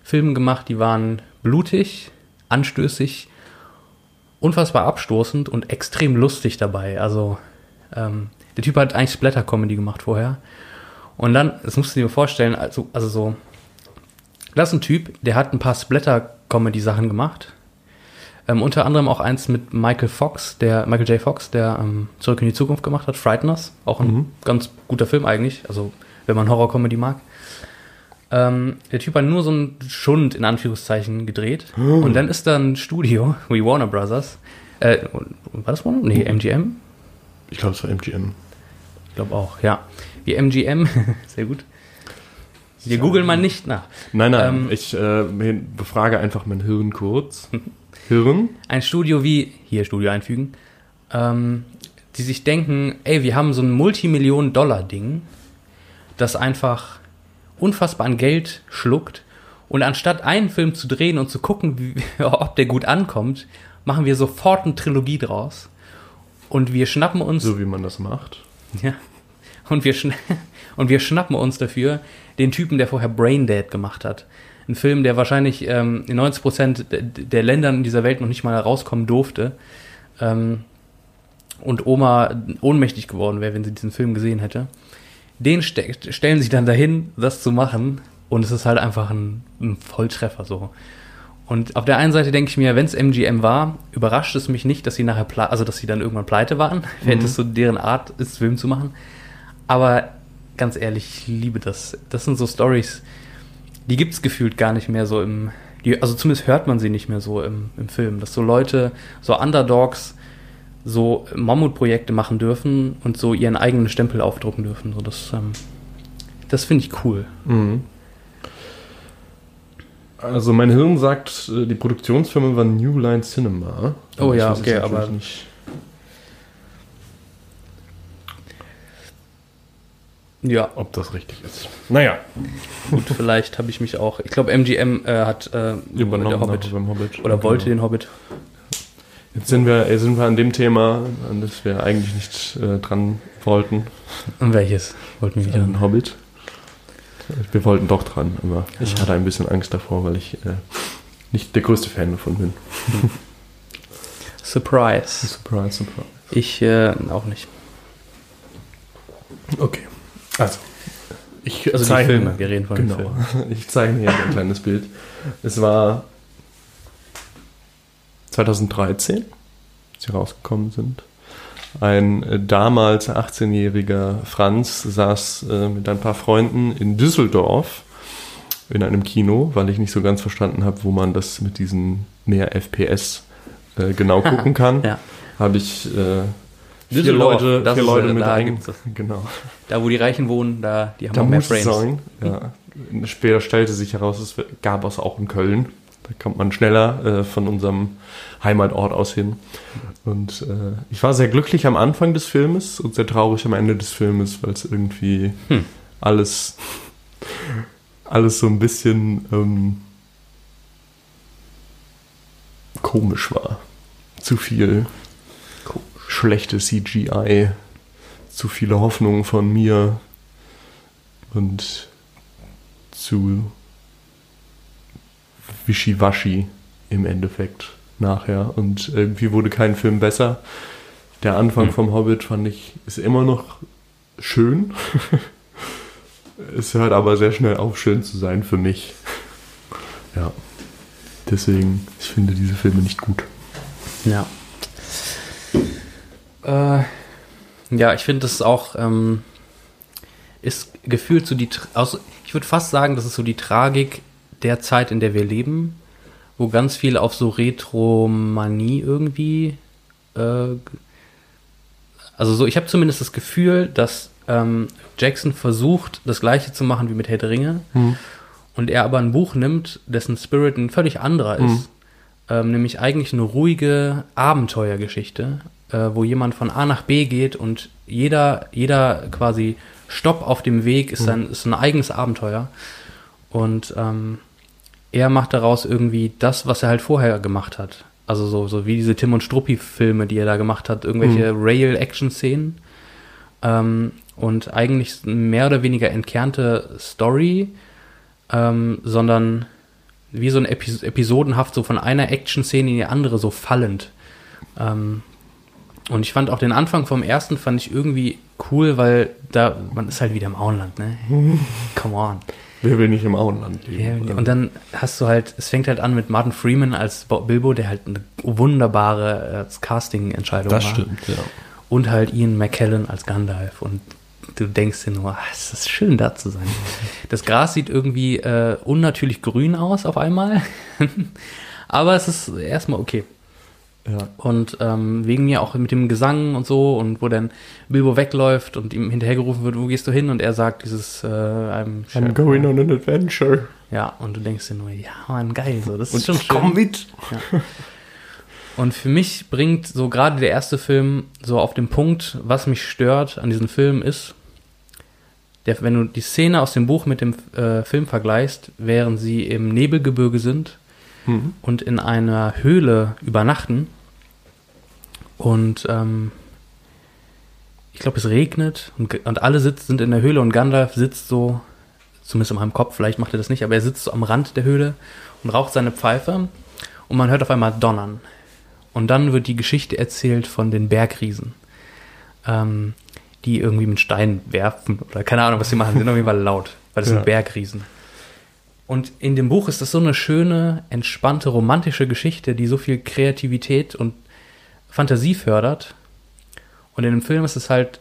Filme gemacht, die waren blutig, anstößig, unfassbar abstoßend und extrem lustig dabei. Also ähm, der Typ hat eigentlich Splatter-Comedy gemacht vorher. Und dann, das musst du dir vorstellen, also, also so, das ist ein Typ, der hat ein paar Splatter-Comedy-Sachen gemacht. Ähm, unter anderem auch eins mit Michael Fox, der Michael J. Fox, der ähm, Zurück in die Zukunft gemacht hat, Frighteners. Auch ein Mhm. ganz guter Film eigentlich, also wenn man Horror-Comedy mag. Ähm, der Typ hat nur so einen Schund in Anführungszeichen gedreht. Und dann ist da ein Studio, wie Warner Brothers. Äh, war das Warner? Nee, MGM? Ich glaube, es war MGM. Ich glaube auch, ja. Wie MGM, sehr gut. Wir googeln mal nicht nach. Nein, nein, Ähm, ich äh, befrage einfach mein Hirn kurz. Hirn? Ein Studio wie, hier Studio einfügen, ähm, die sich denken, ey, wir haben so ein Multimillionen-Dollar-Ding, das einfach unfassbar an Geld schluckt. Und anstatt einen Film zu drehen und zu gucken, wie, ob der gut ankommt, machen wir sofort eine Trilogie draus. Und wir schnappen uns So wie man das macht. Ja. Und wir, schna und wir schnappen uns dafür den Typen, der vorher Braindead gemacht hat. Ein Film, der wahrscheinlich ähm, in 90% der- der Ländern in dieser Welt noch nicht mal rauskommen durfte. Ähm, und Oma ohnmächtig geworden wäre, wenn sie diesen Film gesehen hätte. Den ste stellen sie dann dahin, das zu machen. Und es ist halt einfach ein, ein Volltreffer so. Und auf der einen Seite denke ich mir, wenn es MGM war, überrascht es mich nicht, dass sie nachher, also dass sie dann irgendwann pleite waren, wenn das so deren Art ist, Film zu machen. Aber ganz ehrlich, ich liebe das. Das sind so Stories, die gibt's gefühlt gar nicht mehr so im, die, also zumindest hört man sie nicht mehr so im, im Film, dass so Leute, so Underdogs, so Mammutprojekte machen dürfen und so ihren eigenen Stempel aufdrucken dürfen. So das, ähm, das finde ich cool. Mhm. Also mein Hirn sagt, äh, die Produktionsfirma war New Line Cinema. Oh ja, okay, aber- nicht. Ja, ob das richtig ist. Naja, gut, vielleicht habe ich mich auch. Ich glaube, MGM äh, hat äh, übernommen der Hobbit Hobbit. oder wollte Genau. den Hobbit. Jetzt sind wir, sind wir an dem Thema, an das wir eigentlich nicht äh, dran wollten. Und welches wollten wir? An Hobbit. Wir wollten doch dran, aber ich hatte ein bisschen Angst davor, weil ich äh, nicht der größte Fan davon bin. Surprise. Surprise, surprise. Ich äh, auch nicht. Okay. Also, ich Also zeichne- Filme, wir reden von Genau. Ich zeige hier ein kleines Bild. Es war 2013, als sie rausgekommen sind. Ein äh, damals 18-jähriger Franz saß äh, mit ein paar Freunden in Düsseldorf in einem Kino, weil ich nicht so ganz verstanden habe, wo man das mit diesen mehr FPS äh, genau gucken kann. Ja. Habe ich äh, vier Leute, das vier ist, Leute äh, mit da ein, genau. Da, wo die Reichen wohnen, da die haben Da auch mehr muss es Brains. sein. Ja. Später stellte sich heraus, es gab es auch in Köln. Da kommt man schneller äh, von unserem Heimatort aus hin. Und äh, ich war sehr glücklich am Anfang des Filmes und sehr traurig am Ende des Filmes, weil es irgendwie Hm. alles, alles so ein bisschen ähm, komisch war. Zu viel schlechte CGI, zu viele Hoffnungen von mir und zu wischiwaschi im Endeffekt nachher. Und irgendwie wurde kein Film besser. Der Anfang Hm. vom Hobbit fand ich, ist immer noch schön. es hört aber sehr schnell auf, schön zu sein für mich. Ja. Deswegen, ich finde diese Filme nicht gut. Ja. Äh, ja, ich finde das auch, ähm, ist gefühlt so die, also ich würde fast sagen, das ist so die Tragik der Zeit, in der wir leben, wo ganz viel auf so Retromanie irgendwie, äh, also so, ich habe zumindest das Gefühl, dass ähm, Jackson versucht, das gleiche zu machen wie mit Herr der Ringe. Hm. Und er aber ein Buch nimmt, dessen Spirit ein völlig anderer ist. Mhm. Ähm, nämlich eigentlich eine ruhige Abenteuergeschichte, äh, wo jemand von A nach B geht und jeder, jeder quasi Stopp auf dem Weg ist, ein, ist ein eigenes Abenteuer. Und ähm, er macht daraus irgendwie das, was er halt vorher gemacht hat. Also so, so wie diese Tim und Struppi-Filme, die er da gemacht hat, irgendwelche Rail-Action-Szenen. Ähm, und eigentlich eine mehr oder weniger entkernte Story, ähm, sondern wie so ein Epis episodenhaft so von einer Action-Szene in die andere so fallend. Ähm, und ich fand auch den Anfang vom ersten fand ich irgendwie cool, weil da, man ist halt wieder im Auenland, ne? Come on. Wer will nicht im Auenland Ja, leben? oder? und dann hast du halt, es fängt halt an mit Martin Freeman als Bo- Bilbo, der halt eine wunderbare äh, Casting-Entscheidung das war. stimmt, ja. Und halt Ian McKellen als Gandalf. Und du denkst dir nur, ah, es ist schön da zu sein. Das Gras sieht irgendwie äh, unnatürlich grün aus auf einmal. Aber es ist erstmal okay. Ja. Und ähm, wegen mir auch mit dem Gesang und so und wo dann Bilbo wegläuft und ihm hinterhergerufen wird, wo gehst du hin? Und er sagt dieses äh, I'm, I'm going on an adventure. Ja, und du denkst dir nur, ja, Mann, geil, so, das ist Und schon schön. komm mit. Und für mich bringt so gerade der erste Film so auf den Punkt, was mich stört an diesem Film ist, der, wenn du die Szene aus dem Buch mit dem äh, Film vergleichst, während sie im Nebelgebirge sind Mhm. und in einer Höhle übernachten und ähm, ich glaube, es regnet und, und alle sitzt, sind in der Höhle und Gandalf sitzt so, zumindest in meinem Kopf, vielleicht macht er das nicht, aber er sitzt so am Rand der Höhle und raucht seine Pfeife und man hört auf einmal Donnern. Und dann wird die Geschichte erzählt von den Bergriesen, ähm, die irgendwie mit Steinen werfen oder keine Ahnung, was sie machen, sind auf jeden Fall laut, weil das Ja. sind Bergriesen. Und in dem Buch ist das so eine schöne, entspannte, romantische Geschichte, die so viel Kreativität und Fantasie fördert. Und in dem Film ist es halt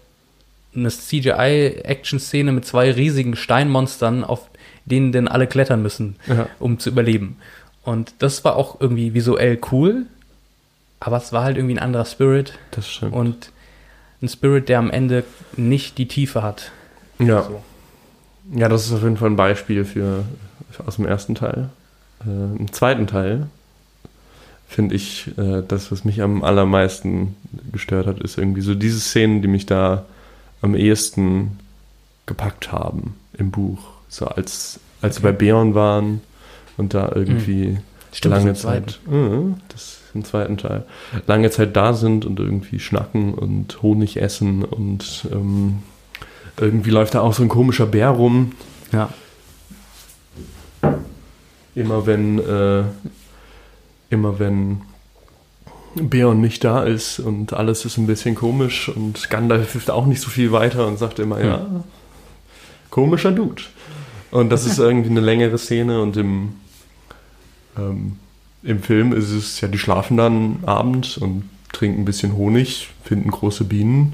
eine CGI-Action-Szene mit zwei riesigen Steinmonstern, auf denen denn alle klettern müssen, Ja. um zu überleben. Und das war auch irgendwie visuell cool, aber es war halt irgendwie ein anderer Spirit Das stimmt. und ein Spirit, der am Ende nicht die Tiefe hat. ja. So. ja, das ist auf jeden Fall ein Beispiel für, für aus dem ersten Teil. Äh, Im zweiten Teil finde ich, äh, das, was mich am allermeisten gestört hat, ist irgendwie so diese Szenen, die mich da am ehesten gepackt haben im Buch. So als, als sie bei Beorn waren und da irgendwie Stimmt, lange Zeit, Mhm, das ist im zweiten Teil, lange Zeit da sind und irgendwie schnacken und Honig essen und ähm, irgendwie läuft da auch so ein komischer Bär rum. Ja. Immer wenn, äh, immer wenn Beorn nicht da ist und alles ist ein bisschen komisch und Gandalf hilft auch nicht so viel weiter und sagt immer, ja, komischer Dude. Und das ist irgendwie eine längere Szene und im, ähm, im Film ist es ja, die schlafen dann abends und trinken ein bisschen Honig, finden große Bienen.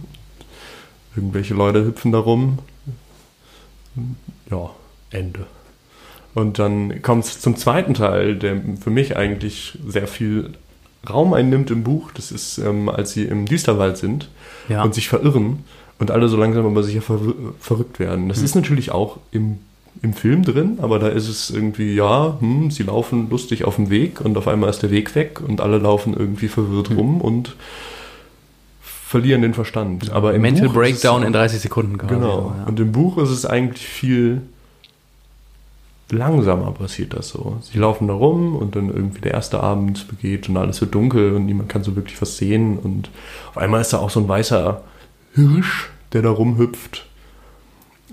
Irgendwelche Leute hüpfen da rum. Ja, Ende. Und dann kommt es zum zweiten Teil, der für mich eigentlich sehr viel Raum einnimmt im Buch. Das ist, ähm, als sie im Düsterwald sind Ja. und sich verirren und alle so langsam aber sicher verwir verrückt werden. Das ist natürlich auch im, im Film drin, aber da ist es irgendwie, ja, hm, sie laufen lustig auf dem Weg und auf einmal ist der Weg weg und alle laufen irgendwie verwirrt rum und verlieren den Verstand. Aber im Mental Buch ist es- Breakdown in 30 Sekunden. Genau. Ja. Und im Buch ist es eigentlich viel langsamer passiert das so. Sie laufen da rum und dann irgendwie der erste Abend begeht und alles wird dunkel und niemand kann so wirklich was sehen und auf einmal ist da auch so ein weißer Hirsch, der da rumhüpft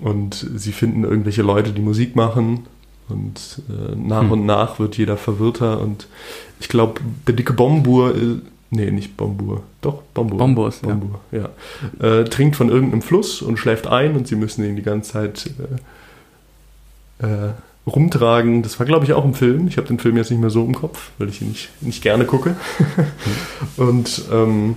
und sie finden irgendwelche Leute, die Musik machen und äh, nach Hm. und nach wird jeder verwirrter und ich glaube, der dicke Bombur, äh, nee, nicht Bombur, doch, Bombur. Bombus, ja. Bombur, ja. Äh, trinkt von irgendeinem Fluss und schläft ein und sie müssen ihn die ganze Zeit äh, äh, rumtragen. Das war, glaube ich, auch im Film. Ich habe den Film jetzt nicht mehr so im Kopf, weil ich ihn nicht, nicht gerne gucke. und ähm,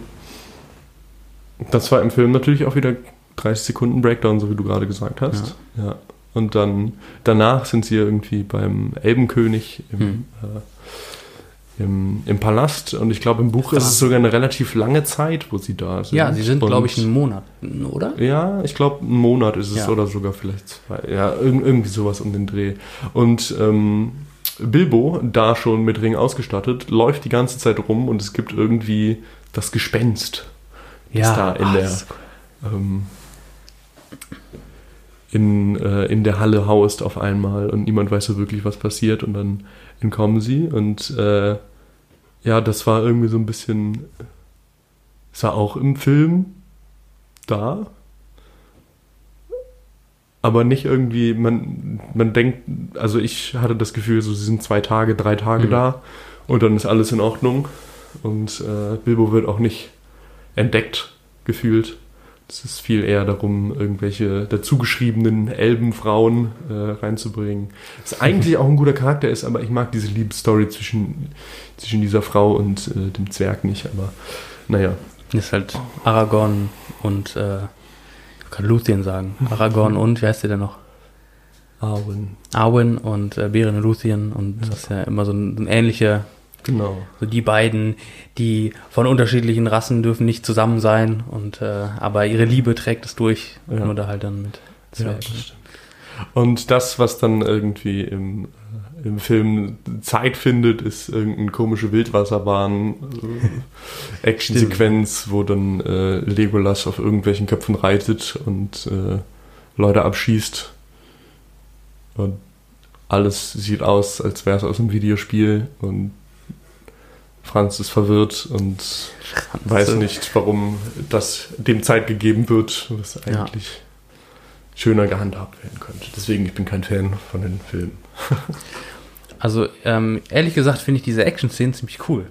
das war im Film natürlich auch wieder 30 Sekunden Breakdown, so wie du gerade gesagt hast. Ja. Und dann danach sind sie irgendwie beim Elbenkönig im, Hm. äh, im, im Palast und ich glaube im Buch ist es sogar eine relativ lange Zeit, wo sie da sind. Ja, sie sind, glaube ich, einen Monat, oder? Ja, ich glaube, ein Monat ist es Ja. oder sogar vielleicht zwei. Ja, irg irgendwie sowas um den Dreh. Und ähm, Bilbo, da schon mit Ring ausgestattet, läuft die ganze Zeit rum und es gibt irgendwie das Gespenst, das da in Ah, der ähm, in, äh, in der Halle haust auf einmal und niemand weiß so wirklich, was passiert und dann entkommen sie und äh, ja, das war irgendwie so ein bisschen, es war auch im Film da, aber nicht irgendwie, man, man denkt, also ich hatte das Gefühl, so sie sind zwei Tage, drei Tage Mhm. da und dann ist alles in Ordnung und äh, Bilbo wird auch nicht entdeckt gefühlt. Es ist viel eher darum, irgendwelche dazugeschriebenen Elbenfrauen äh, reinzubringen. Was eigentlich auch ein guter Charakter ist, aber ich mag diese Liebesstory zwischen, zwischen dieser Frau und äh, dem Zwerg nicht. Aber naja, Ist halt Aragorn und, äh, ich kann Luthien sagen. Aragorn und, wie heißt der denn noch? Arwen. Arwen und äh, Beren und Luthien und das ist ja immer so ein, ein ähnliche, Genau. so die beiden, die von unterschiedlichen Rassen dürfen nicht zusammen sein und äh, aber ihre Liebe trägt es durch, Ja. da halt dann mit Ja, Zwergen. das stimmt. Und das, was dann irgendwie im, äh, im Film Zeit findet, ist irgendeine komische Wildwasserbahn, äh, wo dann äh, Legolas auf irgendwelchen Köpfen reitet und äh, Leute abschießt. Und alles sieht aus, als wäre es aus einem Videospiel und Franz ist verwirrt und weiß nicht, warum das dem Zeit gegeben wird, was Ja. eigentlich schöner gehandhabt werden könnte. Deswegen, ich bin kein Fan von den Filmen. Also ähm, ehrlich gesagt finde ich diese Action-Szenen ziemlich cool.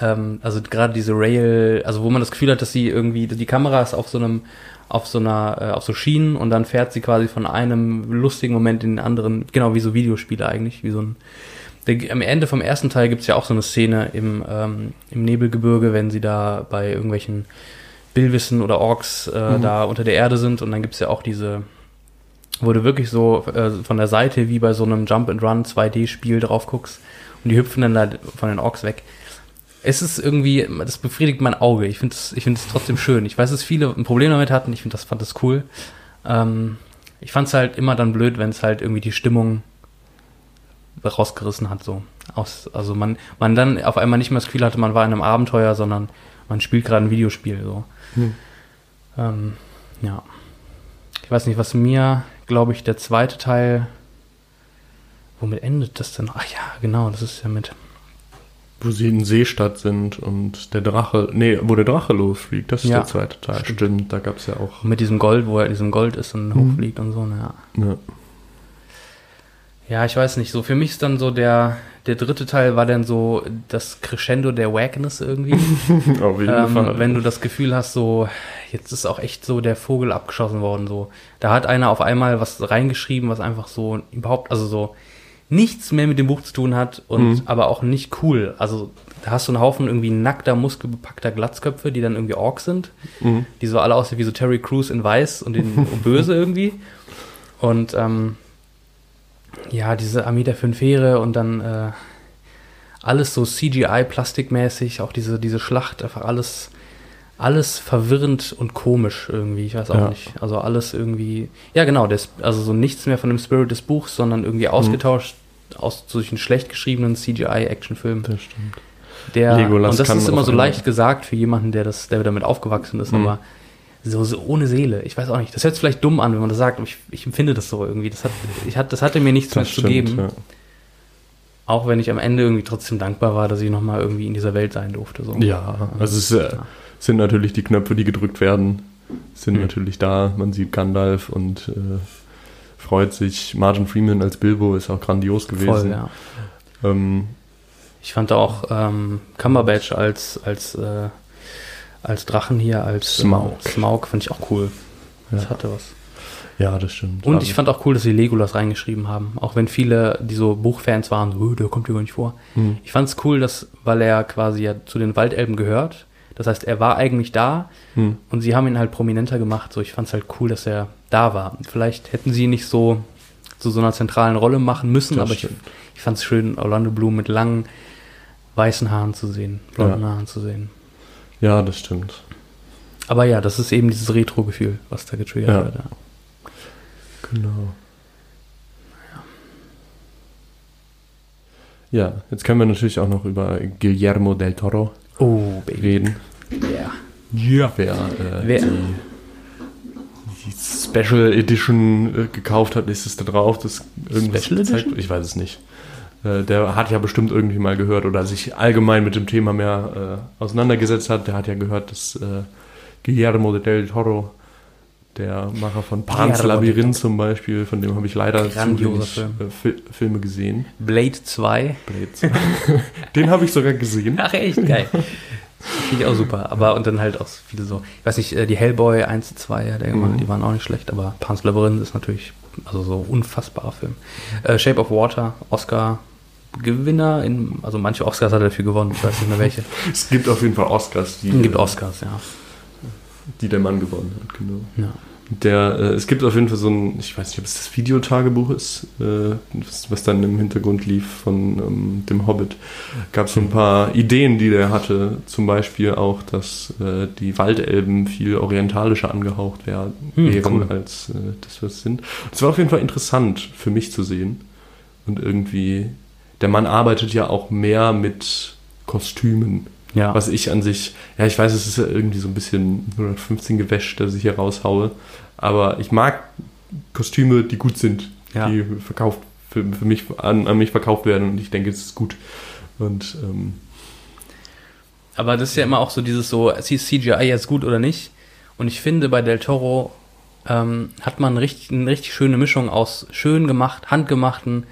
Ähm, also gerade diese Rail, also wo man das Gefühl hat, dass sie irgendwie, die Kamera ist auf so einem, auf so einer, äh, auf so Schienen und dann fährt sie quasi von einem lustigen Moment in den anderen, genau wie so Videospiele eigentlich, wie so ein. Der, am Ende vom ersten Teil gibt es ja auch so eine Szene im, ähm, im Nebelgebirge, wenn sie da bei irgendwelchen Billwissen oder Orks äh, Mhm. da unter der Erde sind und dann gibt es ja auch diese, wo du wirklich so äh, von der Seite wie bei so einem Jump and Run 2D-Spiel drauf guckst und die hüpfen dann da von den Orks weg. Es ist irgendwie, das befriedigt mein Auge. Ich finde es ich find's trotzdem schön. Ich weiß, dass viele ein Problem damit hatten. Ich finde das, fand das cool. Ähm, ich fand es halt immer dann blöd, wenn es halt irgendwie die Stimmung rausgerissen hat. So. Aus, also man, man dann auf einmal nicht mehr das Gefühl hatte, man war in einem Abenteuer, sondern man spielt gerade ein Videospiel. So. Hm. Ähm, ja. Ich weiß nicht, was mir, glaube ich, der zweite Teil. Womit endet das denn? Ach ja, genau, das ist ja mit. Wo sie in Seestadt sind und der Drache, nee, wo der Drache losfliegt, das ist Ja, der zweite Teil. stimmt. Stimmt, da gab es ja auch. Mit diesem Gold, wo er in diesem Gold ist und Mhm. hochfliegt und so, ne, ja. Ja. Ja, ich weiß nicht, so für mich ist dann so der, der dritte Teil war dann so das Crescendo der Wackness irgendwie. Auf jeden ähm, Fall. wenn du das Gefühl hast, so, jetzt ist auch echt so der Vogel abgeschossen worden, so. Da hat einer auf einmal was reingeschrieben, was einfach so überhaupt, also so nichts mehr mit dem Buch zu tun hat und Mhm. aber auch nicht cool. Also da hast du einen Haufen irgendwie nackter, muskelbepackter Glatzköpfe, die dann irgendwie Orks sind, Mhm. die so alle aussehen wie so Terry Crews in weiß und in und böse irgendwie. Und ähm, ja, diese Armee der Fünf Heere und dann äh, alles so CGI-plastikmäßig, auch diese, diese Schlacht, einfach alles, alles verwirrend und komisch irgendwie, ich weiß auch Ja. nicht. Also alles irgendwie, ja genau, das, also so nichts mehr von dem Spirit des Buchs, sondern irgendwie ausgetauscht aus solchen schlecht geschriebenen CGI-Actionfilmen. Das stimmt. Der, Legolas und das ist immer so leicht gesagt für jemanden, der das, der damit aufgewachsen ist, Mhm. aber so, so ohne Seele. Ich weiß auch nicht. Das hört sich vielleicht dumm an, wenn man das sagt, aber ich, ich empfinde das so irgendwie. Das, hat, ich hat, das hatte mir nichts mehr Das zu stimmt, geben. ja. Auch wenn ich am Ende irgendwie trotzdem dankbar war, dass ich nochmal irgendwie in dieser Welt sein durfte. So. Ja, also es äh, sind natürlich die Knöpfe, die gedrückt werden, sind Mhm. natürlich da. Man sieht Gandalf und äh, freut sich. Martin Freeman als Bilbo ist auch grandios gewesen. Voll, ja. ähm, Ich fand auch ähm, Cumberbatch als, als, äh, als Drachen hier, als Smaug. Äh, Smaug, fand ich auch cool. Das Ja. hatte was. ja, das stimmt. Und Also, ich fand auch cool, dass sie Legolas reingeschrieben haben. Auch wenn viele, die so Buchfans waren, so, "Äh, der kommt hier gar nicht vor. hm, Ich fand es cool, dass, weil er quasi ja zu den Waldelben gehört. Das heißt, er war eigentlich da hm, und sie haben ihn halt prominenter gemacht. So, ich fand es halt cool, dass er da war. Vielleicht hätten sie ihn nicht so zu so einer zentralen Rolle machen müssen, Das aber ich, stimmt. ich fand es schön, Orlando Bloom mit langen, weißen Haaren zu sehen, blonden Haaren zu sehen. Ja, das stimmt. Aber ja, das ist eben dieses Retro-Gefühl, was da getriggert Ja. wird. Ja. Genau. Ja, jetzt können wir natürlich auch noch über Guillermo del Toro Oh, Baby. reden. Ja. Ja. Wer, äh, Wer- Die, die Special Edition äh, gekauft hat, ist es da drauf. Das irgendwas Special Edition? Ich weiß es nicht. Äh, der hat ja bestimmt irgendwie mal gehört oder sich allgemein mit dem Thema mehr äh, auseinandergesetzt hat. Der hat ja gehört, dass äh, Guillermo del Toro, der Macher von Pan's Labyrinth zum Beispiel, von dem habe ich leider zu wenig Film. äh, Fi Filme gesehen. Blade 2. Blades. Den habe ich sogar gesehen. Ach, echt geil. Finde ich auch super. Aber und dann halt auch viele so, ich weiß nicht, äh, die Hellboy 1, 2, ja, der, Mhm. die waren auch nicht schlecht, aber Pan's Labyrinth ist natürlich, also so unfassbarer Film. Äh, Shape of Water, Oscar. Gewinner in, also manche Oscars hat er dafür gewonnen, ich weiß nicht mehr welche. Es gibt auf jeden Fall Oscars, die, Es gibt Oscars, ja. die der Mann gewonnen hat. Genau. ja. Der, äh, es gibt auf jeden Fall so ein, ich weiß nicht, ob es das Videotagebuch ist, äh, was, was dann im Hintergrund lief von ähm, dem Hobbit. Gab es so ein paar Ideen, die der hatte. Zum Beispiel auch, dass äh, die Waldelben viel orientalischer angehaucht werden, Hm, wären, cool. als äh, das was sind. Es war auf jeden Fall interessant für mich zu sehen. Und irgendwie, der Mann arbeitet ja auch mehr mit Kostümen Ja. was ich an sich, ja, ich weiß, es ist ja irgendwie so ein bisschen 115 Gewäsch, das ich hier raushaue, aber ich mag Kostüme, die gut sind, Ja. die verkauft, für, für mich, an, an mich verkauft werden und ich denke, es ist gut. Und ähm, Aber das ist ja immer auch so dieses so, ist CGI jetzt gut oder nicht? Und ich finde, bei Del Toro ähm, hat man richtig, eine richtig schöne Mischung aus schön gemacht, handgemachten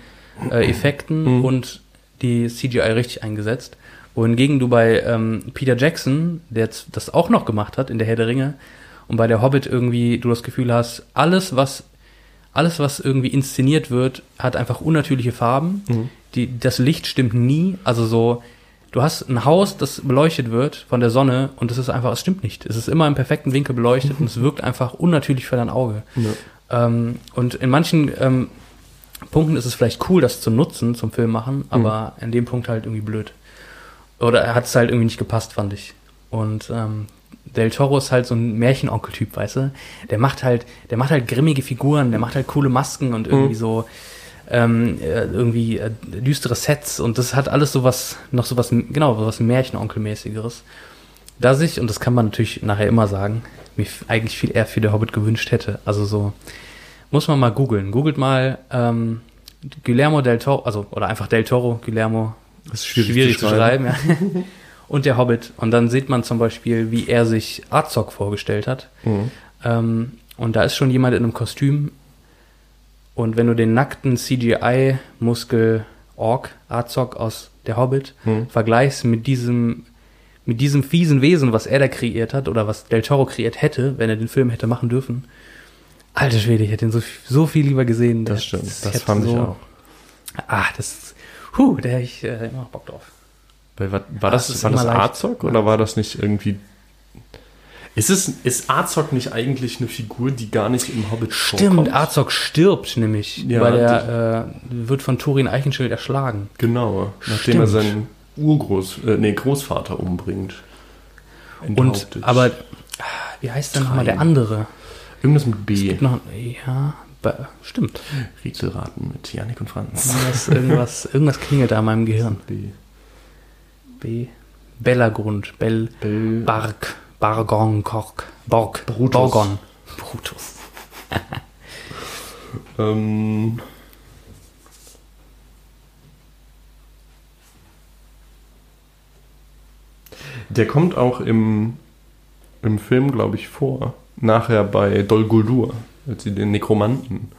äh, Effekten Mhm. und die CGI richtig eingesetzt. Wohingegen du bei ähm, Peter Jackson, der das auch noch gemacht hat in der Herr der Ringe, und bei der Hobbit irgendwie du das Gefühl hast, alles, was alles, was irgendwie inszeniert wird, hat einfach unnatürliche Farben. Mhm. Die, das Licht stimmt nie. Also so, du hast ein Haus, das beleuchtet wird von der Sonne und es ist einfach, es stimmt nicht. Es ist immer im perfekten Winkel beleuchtet und es wirkt einfach unnatürlich für dein Auge. ja. Ähm, und in manchen ähm, Punkten ist es vielleicht cool, das zu nutzen zum Film machen, aber in dem Punkt halt irgendwie blöd. Oder er hat es halt irgendwie nicht gepasst, fand ich. Und ähm, Del Toro ist halt so ein Märchenonkel-Typ, weißt du? Der macht halt, der macht halt grimmige Figuren, der macht halt coole Masken und irgendwie Mhm. so ähm, äh, irgendwie äh, düstere Sets und das hat alles sowas, noch sowas, genau, sowas Märchenonkelmäßigeres. Das ich, und das kann man natürlich nachher immer sagen, mir f- eigentlich viel eher für der Hobbit gewünscht hätte. Also so, muss man mal googeln. Googelt mal ähm, Guillermo del Toro, also oder einfach del Toro, Guillermo, Das ist schwierig, zu schreiben, ja. Und der Hobbit. Und dann sieht man zum Beispiel, wie er sich Azog vorgestellt hat. Mhm. Ähm, und da ist schon jemand in einem Kostüm. Und wenn du den nackten CGI-Muskel Ork, Azog aus der Hobbit, Mhm. vergleichst mit diesem, mit diesem fiesen Wesen, was er da kreiert hat, oder was Del Toro kreiert hätte, wenn er den Film hätte machen dürfen. Alter Schwede, ich hätte ihn so, so viel lieber gesehen. Das stimmt, ich das hätte fand ich so- auch. Ah, das, huh, da hätte ich äh, immer noch Bock drauf. Weil, war, war Das das, war das. Azog oder war das nicht irgendwie. Ist, es, ist Azog nicht eigentlich eine Figur, die gar nicht im Hobbit Stimmt, vorkommt? Azog stirbt nämlich, Ja, weil er äh, wird von Turin Eichenschild erschlagen. Genau, nachdem er Stimmt. seinen Urgroß, äh, nee, Großvater umbringt. Und, aber, ah, wie heißt denn nochmal der andere? Irgendwas mit B. Gibt noch, ja, stimmt. Rätselraten mit Janik und Franz. Irgendwas, irgendwas, irgendwas klingelt da in meinem Gehirn. B. B. Bellagrund, Bell, Bell. Bark, Bargon, Kork, Borg, Brutus. Borgon. Brutus. Ähm, der kommt auch im, im Film, glaube ich, vor. Nachher bei Dol Guldur, als sie den Nekromanten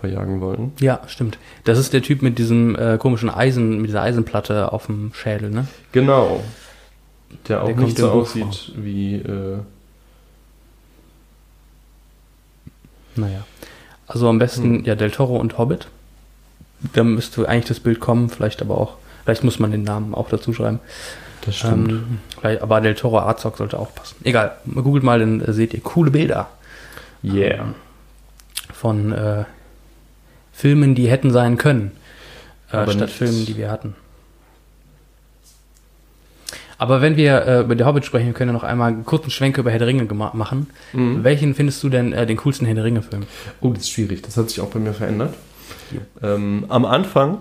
verjagen wollen. Ja, stimmt. Das ist der Typ mit diesem äh, komischen Eisen, mit dieser Eisenplatte auf dem Schädel, ne? Genau. Der auch Der nicht so aussieht wie. Äh, Naja. Also am besten, Hm. ja, Del Toro und Hobbit. Da müsste eigentlich das Bild kommen, vielleicht aber auch, vielleicht muss man den Namen auch dazu schreiben. das Ähm, vielleicht, aber Del Toro Azog sollte auch passen. Egal, googelt mal, dann äh, seht ihr coole Bilder yeah. von äh, Filmen, die hätten sein können, äh, statt nicht- Filmen, die wir hatten. Aber wenn wir äh, über The Hobbit sprechen, können wir noch einmal einen kurzen Schwenk über Herr der Ringe machen. Mhm. Welchen findest du denn äh, den coolsten Herr der Ringe-Film? Oh, das ist schwierig. Das hat sich auch bei mir verändert. Ähm, am Anfang,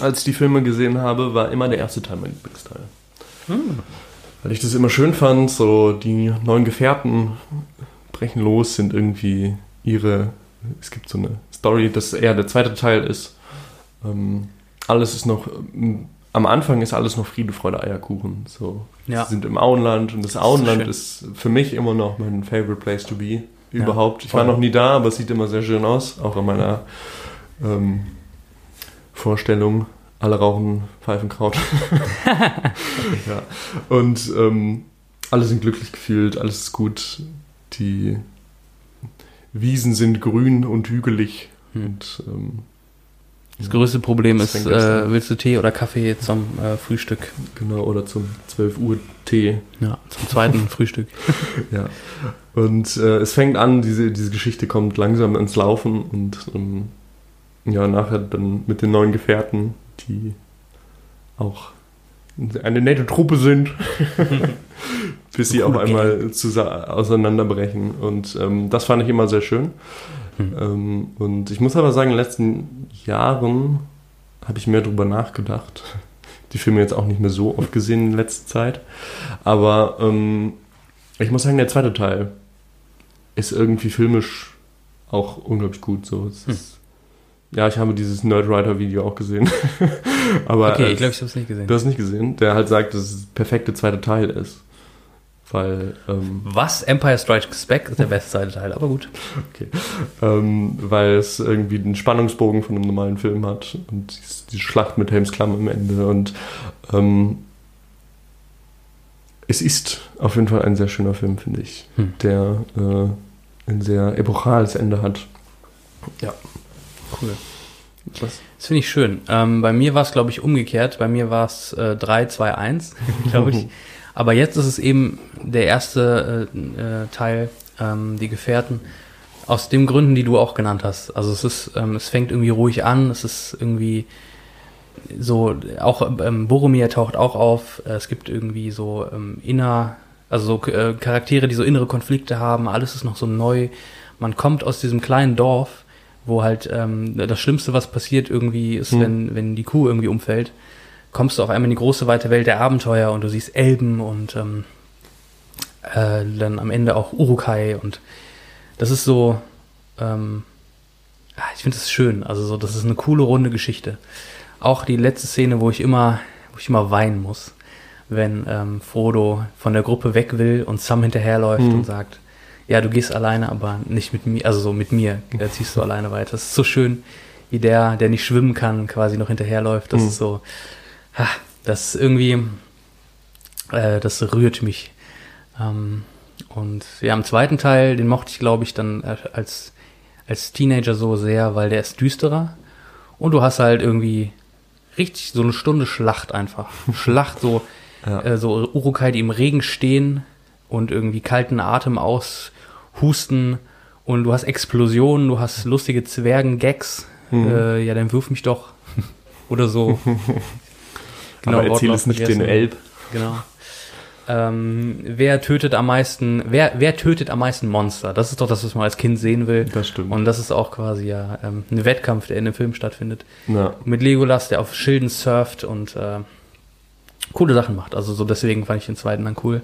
als ich die Filme gesehen habe, war immer der erste Teil mein Lieblingsteil. Weil ich das immer schön fand, so die neuen Gefährten brechen los, sind irgendwie ihre. Es gibt so eine Story, dass eher der zweite Teil ist. Ähm, alles ist noch. ähm, Am Anfang ist alles noch Friede, Freude, Eierkuchen. So, Ja. Sie sind im Auenland und das ist Auenland schön. ist für mich immer noch mein favorite place to be Ja, überhaupt. ich voll. war noch nie da, aber es sieht immer sehr schön aus, auch in meiner ähm, Vorstellung. Alle rauchen Pfeifenkraut. ja. Und ähm, alle sind glücklich gefühlt, alles ist gut. Die Wiesen sind grün und hügelig. Hm. Und ähm, Das größte Problem Das ist, äh, willst du Tee oder Kaffee zum äh, Frühstück? genau, oder zum 12 Uhr Tee. Ja, zum zweiten Frühstück. Ja. Und äh, es fängt an, diese, diese Geschichte kommt langsam ins Laufen und ähm, ja, nachher dann mit den neuen Gefährten, die auch eine nette Truppe sind, bis sie auf einmal auseinanderbrechen. Und ähm, das fand ich immer sehr schön. Hm. Ähm, und ich muss aber sagen, in den letzten Jahren habe ich mehr drüber nachgedacht. Die Filme jetzt auch nicht mehr so oft gesehen in letzter Zeit. Aber ähm, ich muss sagen, der zweite Teil ist irgendwie filmisch auch unglaublich gut. So. Es Hm. ist, ja, ich habe dieses Nerdwriter-Video auch gesehen. aber Okay, es- ich glaube, ich habe es nicht gesehen. du hast nicht gesehen, der halt sagt, dass es der perfekte zweite Teil ist. Weil, ähm, Was? Empire Strikes Back ist der beste zweite Teil, aber gut. ähm, weil es irgendwie den Spannungsbogen von einem normalen Film hat und die Schlacht mit Helms Klamm am Ende und ähm, es ist auf jeden Fall ein sehr schöner Film, finde ich, Hm. der äh, ein sehr epochales Ende hat. Cool. Was? Das finde ich schön. Ähm, bei mir war es, glaube ich, umgekehrt. Bei mir war es äh, 3, 2, 1, glaube ich. Aber jetzt ist es eben der erste äh, äh, Teil, ähm, die Gefährten, aus den Gründen, die du auch genannt hast. Also es ist, ähm, es fängt irgendwie ruhig an, es ist irgendwie so, auch ähm, Boromir taucht auch auf, es gibt irgendwie so ähm, inner, also so äh, Charaktere, die so innere Konflikte haben, alles ist noch so neu. Man kommt aus diesem kleinen Dorf, wo halt ähm, das Schlimmste, was passiert irgendwie ist, Hm. wenn, wenn die Kuh irgendwie umfällt, kommst du auf einmal in die große weite Welt der Abenteuer und du siehst Elben und ähm, äh, dann am Ende auch Urukai und das ist so, ähm, ah, ich finde das schön, also so, das ist eine coole runde Geschichte. Auch die letzte Szene, wo ich immer, wo ich immer weinen muss, wenn ähm, Frodo von der Gruppe weg will und Sam hinterherläuft Mhm. und sagt, ja, du gehst alleine, aber nicht mit mir, also so mit mir äh, ziehst du alleine weiter. Das ist so schön, wie der, der nicht schwimmen kann, quasi noch hinterherläuft. Das Mhm. ist so, ha, das ist irgendwie, äh, das rührt mich. Ähm, und ja, im zweiten Teil, den mochte ich, glaube ich, dann äh, als, als Teenager so sehr, weil der ist düsterer. Und du hast halt irgendwie richtig so eine Stunde Schlacht einfach. Schlacht, so, Ja. äh, so Urukai, die im Regen stehen und irgendwie kalten Atem aushusten. Und du hast Explosionen, du hast lustige Zwergen-Gags. Mhm. Äh, ja, dann wirf mich doch. Oder so. Aber erzähl es nicht den vergessen. Elb. Genau. Ähm, wer tötet am meisten, wer, wer tötet am meisten Monster? Das ist doch das, was man als Kind sehen will. Das stimmt. Und das ist auch quasi ja ähm, ein Wettkampf, der in dem Film stattfindet. ja. Mit Legolas, der auf Schilden surft und äh, coole Sachen macht. Also so deswegen fand ich den zweiten dann cool.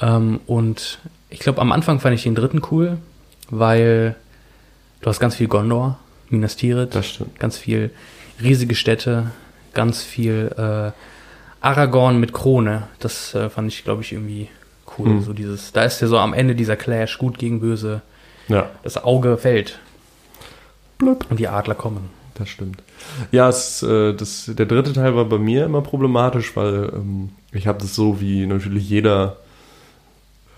Ähm, und ich glaube, am Anfang fand ich den dritten cool, weil du hast ganz viel Gondor, Minas Tirith, Das stimmt. ganz viel riesige Städte, ganz viel äh, Aragorn mit Krone. Das äh, fand ich, glaube ich, irgendwie cool. Hm. So dieses, da ist ja so am Ende dieser Clash, gut gegen böse. Ja, Das Auge fällt. Blub. Und die Adler kommen. das stimmt. Ja, es, äh, das, der dritte Teil war bei mir immer problematisch, weil ähm, ich habe das so wie natürlich jeder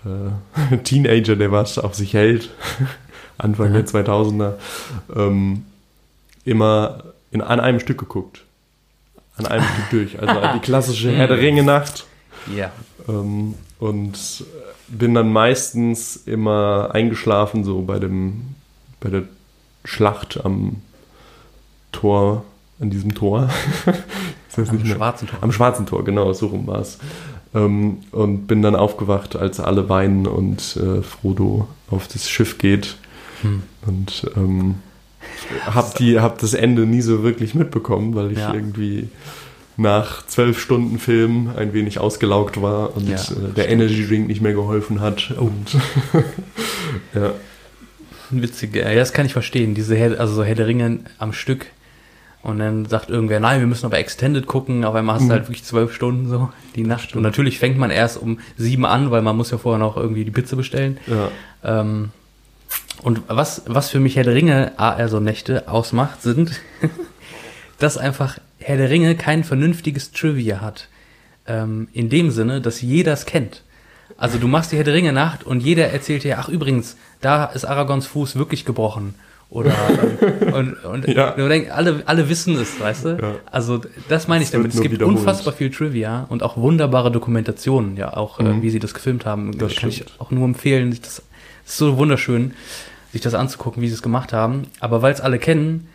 äh, Teenager, der was auf sich hält, Anfang der 2000er, ähm, immer in, an einem Stück geguckt. An einem Stück durch. Also die klassische Herr der Ringe-Nacht. Ja. Ähm, und bin dann meistens immer eingeschlafen, so bei dem, bei der Schlacht am Tor, an diesem Tor. Am schwarzen Tor. Am schwarzen Tor, genau, so rum war es. Ähm, und bin dann aufgewacht, als alle weinen und äh, Frodo auf das Schiff geht. Hm. Und ähm, hab, die, hab das Ende nie so wirklich mitbekommen, weil ich Ja. irgendwie nach zwölf Stunden Film ein wenig ausgelaugt war und Ja, äh, der Energy Drink nicht mehr geholfen hat. Und ja, Witzig, ja, das kann ich verstehen. Diese Herr, also so Herr der Ringe am Stück. Und dann sagt irgendwer, nein, wir müssen aber Extended gucken, auf einmal hast du Mhm. halt wirklich zwölf Stunden so die Nacht. Und natürlich fängt man erst um sieben an, weil man muss ja vorher noch irgendwie die Pizza bestellen. ja, Ähm, und was, was für mich Herr der Ringe, also Nächte, ausmacht, sind, dass einfach Herr der Ringe kein vernünftiges Trivia hat. Ähm, in dem Sinne, dass jeder es kennt. Also du machst die Herr der Ringe Nacht und jeder erzählt dir, ach übrigens, da ist Aragons Fuß wirklich gebrochen. Oder ähm, und, und Ja. du denkst, alle, alle wissen es, weißt du? Ja. Also das meine ich wird damit. Es gibt unfassbar viel Trivia und auch wunderbare Dokumentationen, ja, auch äh, Mhm. wie sie das gefilmt haben. Das kann ich stimmt. auch nur empfehlen. sich Das es ist so wunderschön, sich das anzugucken, wie sie es gemacht haben. Aber weil es alle kennen,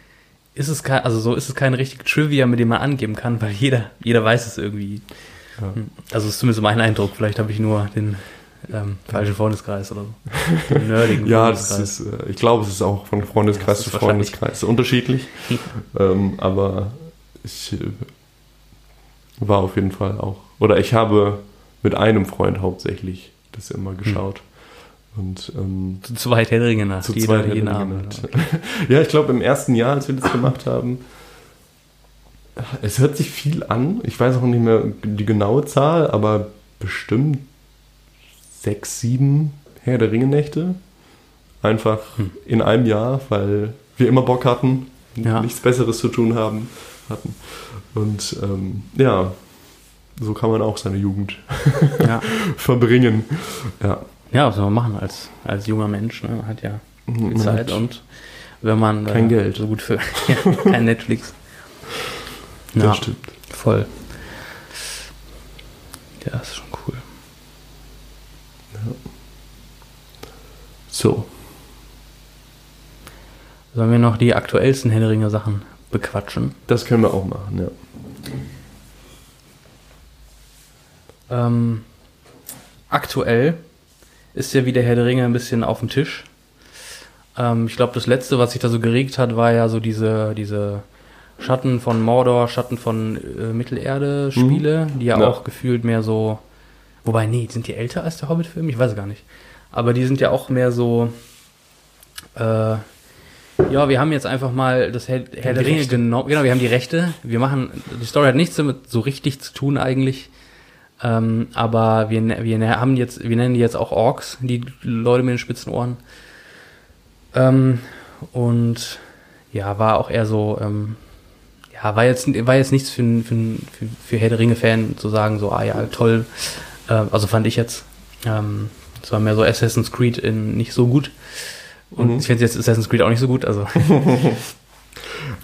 ist es kein, also so ist es keine richtige Trivia, mit dem man angeben kann, weil jeder, jeder weiß es irgendwie. Ja. Hm. Also ist zumindest mein Eindruck. Vielleicht habe ich nur den ähm, falschen Freundeskreis oder so. Nerdigen ja das ist, äh, ich glaube, es ist auch von Ja, Freundeskreis das zu Freundeskreis unterschiedlich. ähm, aber ich äh, war auf jeden Fall auch, oder ich habe mit einem Freund hauptsächlich das immer Hm. geschaut. Und ähm, Zu zweit Herr der Ringe nach. zu jeden- zweit Abend. Mit. Ja, ich glaube im ersten Jahr, als wir das gemacht haben, es hört sich viel an. Ich weiß auch nicht mehr die genaue Zahl, aber bestimmt sechs, sieben Herr der Ringe Nächte. Einfach Hm. in einem Jahr, weil wir immer Bock hatten, Ja. nichts Besseres zu tun haben, hatten. Und ähm, ja, so kann man auch seine Jugend Ja. verbringen. Ja. ja, was soll man machen als, als junger Mensch? Ne? Man hat ja viel Man Zeit und wenn man Kein Geld. so gut für kein Netflix. Das Ja, stimmt. voll. Ja, das ist schon cool. So. Sollen wir noch die aktuellsten Ringe Sachen bequatschen? Das können wir auch machen, ja. Ähm, aktuell ist ja wieder Herr der Ringe ein bisschen auf dem Tisch. Ähm, ich glaube, das letzte, was sich da so geregt hat, war ja so diese, diese Schatten von Mordor, Schatten von äh, Mittelerde-Spiele, die ja, Ja. auch gefühlt mehr so. Wobei, nee, sind die älter als der Hobbit-Film? Ich weiß es gar nicht. Aber die sind ja auch mehr so. Äh, ja, wir haben jetzt einfach mal das Herr, Herr der Ringe genommen. Genau, wir haben die Rechte. Wir machen. Die Story hat nichts damit so richtig zu tun eigentlich. Ähm, aber wir, wir haben jetzt, wir nennen die jetzt auch Orks, die Leute mit den spitzen Ohren. Ähm, und ja, war auch eher so, ähm, ja, war jetzt, war jetzt nichts für, für, für, für Herr der Ringe-Fan zu sagen, so, ah ja, toll. Äh, also fand ich jetzt. Ähm, es war mehr so Assassin's Creed in nicht so gut. Und Mhm. ich finde jetzt Assassin's Creed auch nicht so gut, also.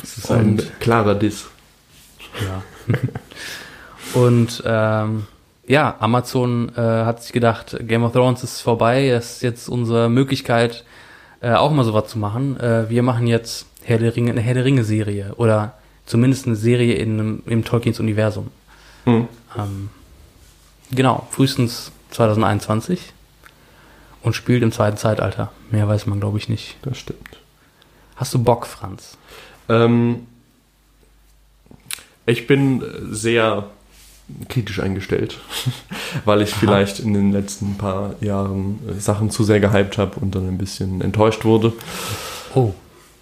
Das ist ein Und- klarer Diss. Ja. Und ähm, ja, Amazon äh, hat sich gedacht, Game of Thrones ist vorbei, es ist jetzt unsere Möglichkeit, äh, auch mal sowas zu machen. Äh, wir machen jetzt Herr der Ringe, eine Herr der Ringe-Serie oder zumindest eine Serie in einem, im Tolkiens Universum. Mhm. Ähm, genau, frühestens 2021 und spielt im zweiten Zeitalter. Mehr weiß man, glaube ich, nicht. Das stimmt. Hast du Bock, Franz? Ähm, ich bin sehr kritisch eingestellt, weil ich Aha. vielleicht in den letzten paar Jahren äh, Sachen zu sehr gehypt habe und dann ein bisschen enttäuscht wurde. Oh.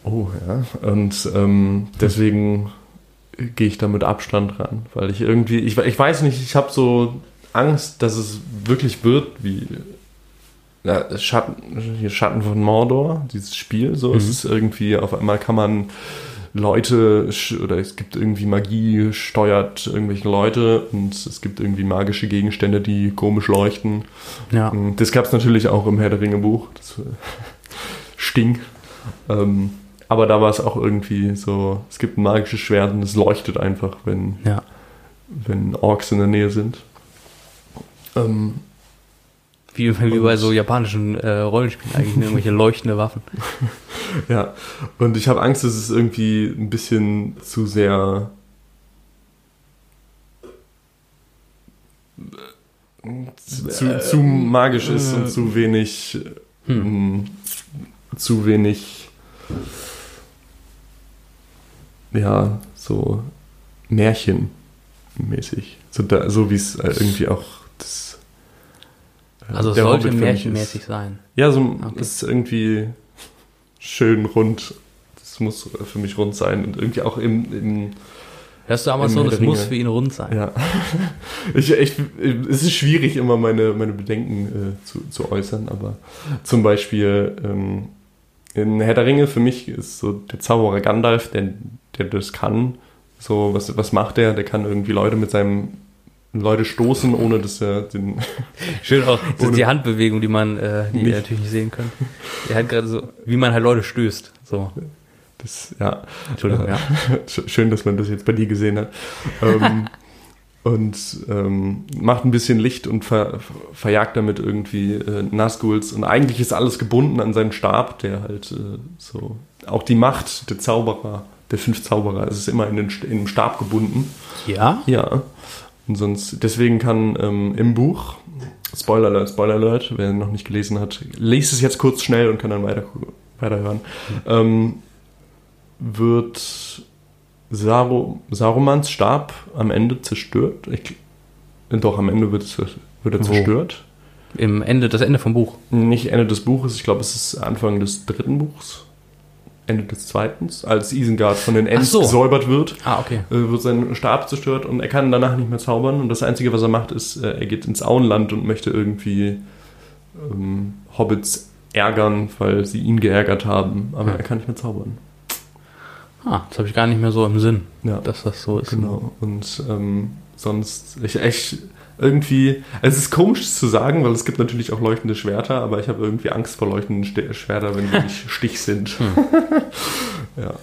Oh ja. Und ähm, deswegen gehe ich da mit Abstand ran, weil ich irgendwie, ich, ich weiß nicht, ich habe so Angst, dass es wirklich wird wie ja, Schatten, hier Schatten von Mordor, dieses Spiel. So, es Mhm. ist irgendwie, auf einmal kann man Leute oder es gibt irgendwie Magie, steuert irgendwelche Leute und es gibt irgendwie magische Gegenstände, die komisch leuchten. Ja. Das gab es natürlich auch im Herr der Ringe Buch. Das äh, Sting. Ähm, aber da war es auch irgendwie so, es gibt ein magisches Schwert und es leuchtet einfach, wenn, Ja. wenn Orks in der Nähe sind. Ähm, Wie, wie bei so japanischen äh, Rollenspielen eigentlich, irgendwelche leuchtende Waffen. ja, und ich habe Angst, dass es irgendwie ein bisschen zu sehr zu, zu magisch ist und zu wenig, hm. zu wenig, ja, so Märchenmäßig. So, da, so wie es irgendwie auch das. Also es der sollte Hobbit märchenmäßig ist. sein. Ja, so Okay. ist irgendwie schön rund. Das muss für mich rund sein und irgendwie auch im, im Hörst du das der muss für ihn rund sein. Ja. Ich, ich, es ist schwierig, immer meine, meine Bedenken äh, zu, zu äußern, aber zum Beispiel ähm, in Herr der Ringe für mich ist so der Zauberer Gandalf, der, der das kann. So, was, was macht der? Der kann irgendwie Leute mit seinem Leute stoßen, ohne dass er den. Schön auch die Handbewegung, die man, äh, die ihr natürlich nicht sehen könnt. Er hat gerade so, wie man halt Leute stößt. So, Das, ja. Entschuldigung, Äh, ja. Sch- Schön, dass man das jetzt bei dir gesehen hat. Ähm, und ähm, macht ein bisschen Licht und ver, verjagt damit irgendwie äh, Nazguls. Und eigentlich ist alles gebunden an seinen Stab, der halt äh, so. Auch die Macht der Zauberer, der fünf Zauberer, es ist immer in den, in den Stab gebunden. Ja? Ja. Und sonst, deswegen kann ähm, im Buch, Spoiler Alert, Spoiler Alert, wer noch nicht gelesen hat, lest es jetzt kurz schnell und kann dann weiter, weiterhören. Ähm, wird Saro, Sarumans Stab am Ende zerstört? Ich, doch, am Ende wird, es, wird er Wo? zerstört. Im Ende, das Ende vom Buch. Nicht Ende des Buches, ich glaube, es ist Anfang des dritten Buchs. Ende des zweiten, als Isengard von den Ents so. gesäubert wird Ah, okay. äh, wird sein Stab zerstört und er kann danach nicht mehr zaubern. Und das Einzige, was er macht, ist, äh, er geht ins Auenland und möchte irgendwie ähm, Hobbits ärgern, weil sie ihn geärgert haben. Aber Ja. er kann nicht mehr zaubern. Ah, das habe ich gar nicht mehr so im Sinn, Ja, dass das so ist. genau. Und ähm, sonst, ich echt irgendwie, es ist komisch zu sagen, weil es gibt natürlich auch leuchtende Schwerter, aber ich habe irgendwie Angst vor leuchtenden Ste- Schwertern, wenn sie nicht Stich sind. ja.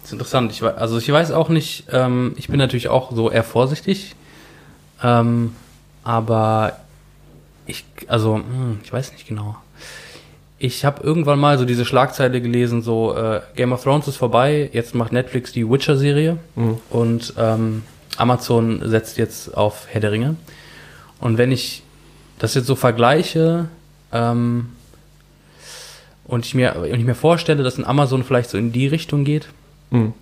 Das ist interessant. Ich, also ich weiß auch nicht, ähm, ich bin natürlich auch so eher vorsichtig. Ähm, aber ich, also, hm, ich weiß nicht genau. Ich habe irgendwann mal so diese Schlagzeile gelesen, so äh, Game of Thrones ist vorbei, jetzt macht Netflix die Witcher-Serie Mhm. und ähm, Amazon setzt jetzt auf Herr der Ringe. Und wenn ich das jetzt so vergleiche ähm, und ich mir, und ich mir vorstelle, dass ein Amazon vielleicht so in die Richtung geht, Mhm.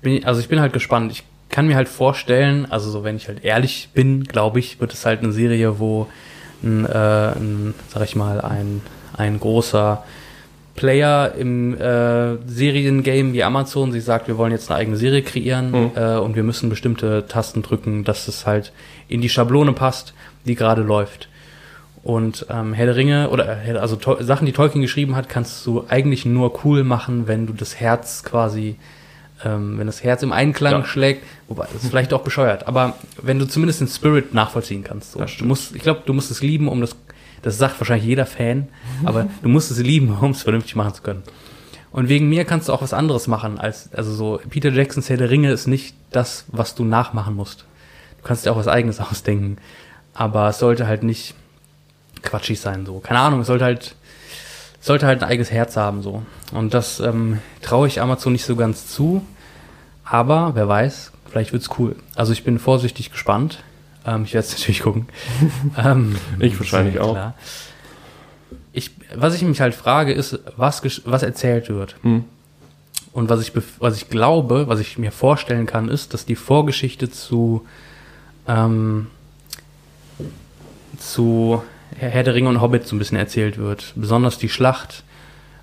bin ich, also ich bin halt gespannt. Ich kann mir halt vorstellen, also so wenn ich halt ehrlich bin, glaube ich, wird es halt eine Serie, wo ein, äh, ein sag ich mal, ein, ein großer Player im äh, Seriengame wie Amazon sich sagt, wir wollen jetzt eine eigene Serie kreieren Mhm. äh, und wir müssen bestimmte Tasten drücken, dass es halt in die Schablone passt, die gerade läuft. Und ähm, Herr der Ringe oder äh, also Sachen, die Tolkien geschrieben hat, kannst du eigentlich nur cool machen, wenn du das Herz quasi, ähm, wenn das Herz im Einklang Ja. schlägt. Wobei, das ist vielleicht auch bescheuert, aber wenn du zumindest den Spirit nachvollziehen kannst. So. Du musst, ich glaube, du musst es lieben, um das, das sagt wahrscheinlich jeder Fan, aber du musst es lieben, um es vernünftig machen zu können. Und wegen mir kannst du auch was anderes machen als, also so, Peter Jacksons Herr der Ringe ist nicht das, was du nachmachen musst. Du kannst dir auch was eigenes ausdenken. Aber es sollte halt nicht quatschig sein, so. Keine Ahnung, es sollte halt, es sollte halt ein eigenes Herz haben, so. Und das ähm, traue ich Amazon nicht so ganz zu. Aber wer weiß, vielleicht wird's cool. Also ich bin vorsichtig gespannt. Ähm, ich werde es natürlich gucken. ähm, Ich wahrscheinlich auch. klar. Ich, was ich mich halt frage, ist, was, was erzählt wird. Mhm. Und was ich, was ich glaube, was ich mir vorstellen kann, ist, dass die Vorgeschichte zu, ähm, zu Herr Herr der Ringe und Hobbit so ein bisschen erzählt wird. Besonders die Schlacht,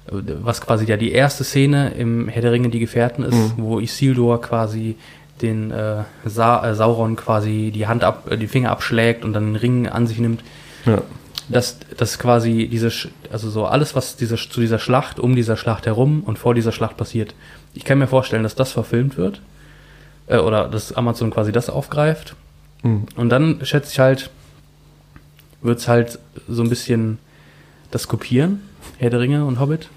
äh, was quasi ja die erste Szene im Herr der Ringe, die Gefährten ist, Mhm. wo Isildur quasi den äh, Sa äh, Sauron quasi die Hand ab, äh, die Finger abschlägt und dann den Ring an sich nimmt Ja. dass, dass quasi diese, also so alles, was diese, zu dieser Schlacht, um dieser Schlacht herum und vor dieser Schlacht passiert. Ich kann mir vorstellen, dass das verfilmt wird. Äh, oder dass Amazon quasi das aufgreift. Mhm. Und dann schätze ich halt, wird's halt so ein bisschen das kopieren, Herr der Ringe und Hobbit.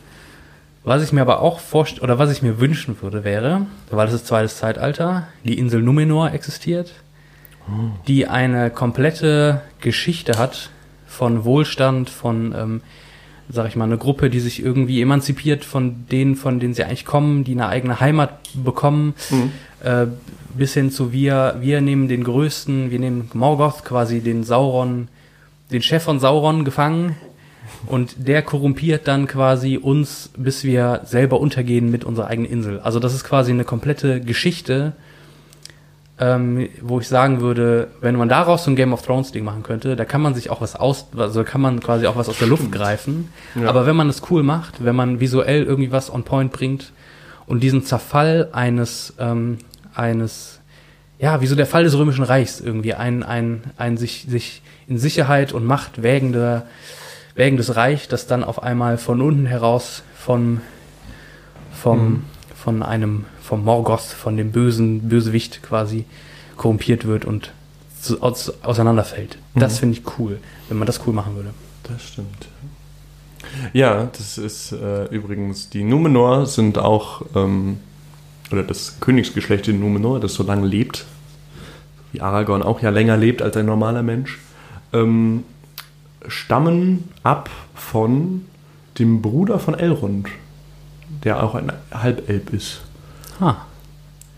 Was ich mir aber auch vorstelle, oder was ich mir wünschen würde, wäre, weil das ist zweites Zeitalter, die Insel Numenor existiert, die eine komplette Geschichte hat von Wohlstand, von ähm, sag ich mal, eine Gruppe, die sich irgendwie emanzipiert von denen, von denen sie eigentlich kommen, die eine eigene Heimat bekommen, Mhm. äh, bis hin zu wir, wir nehmen den größten, wir nehmen Morgoth, quasi den Sauron, den Chef von Sauron gefangen und der korrumpiert dann quasi uns, bis wir selber untergehen mit unserer eigenen Insel. Also das ist quasi eine komplette Geschichte, ähm, wo ich sagen würde, wenn man daraus so ein Game of Thrones Ding machen könnte, da kann man sich auch was aus, also kann man quasi auch was aus der Luft greifen. Ja. Aber wenn man es cool macht, wenn man visuell irgendwie was on point bringt und diesen Zerfall eines, ähm, eines, ja, wie so der Fall des Römischen Reichs irgendwie, ein, ein, ein sich, sich in Sicherheit und Macht wägende, wägendes Reich, das dann auf einmal von unten heraus vom, vom, Mhm. von einem, vom Morgoth, von dem bösen Bösewicht quasi korrumpiert wird und zu, aus, auseinanderfällt. Das Mhm. finde ich cool, wenn man das cool machen würde. Das stimmt. Ja, das ist äh, übrigens, die Numenor sind auch, ähm, oder das Königsgeschlecht in Numenor, das so lange lebt, wie Aragorn auch ja länger lebt als ein normaler Mensch, ähm, stammen ab von dem Bruder von Elrond, der auch ein Halbelb ist. Ah,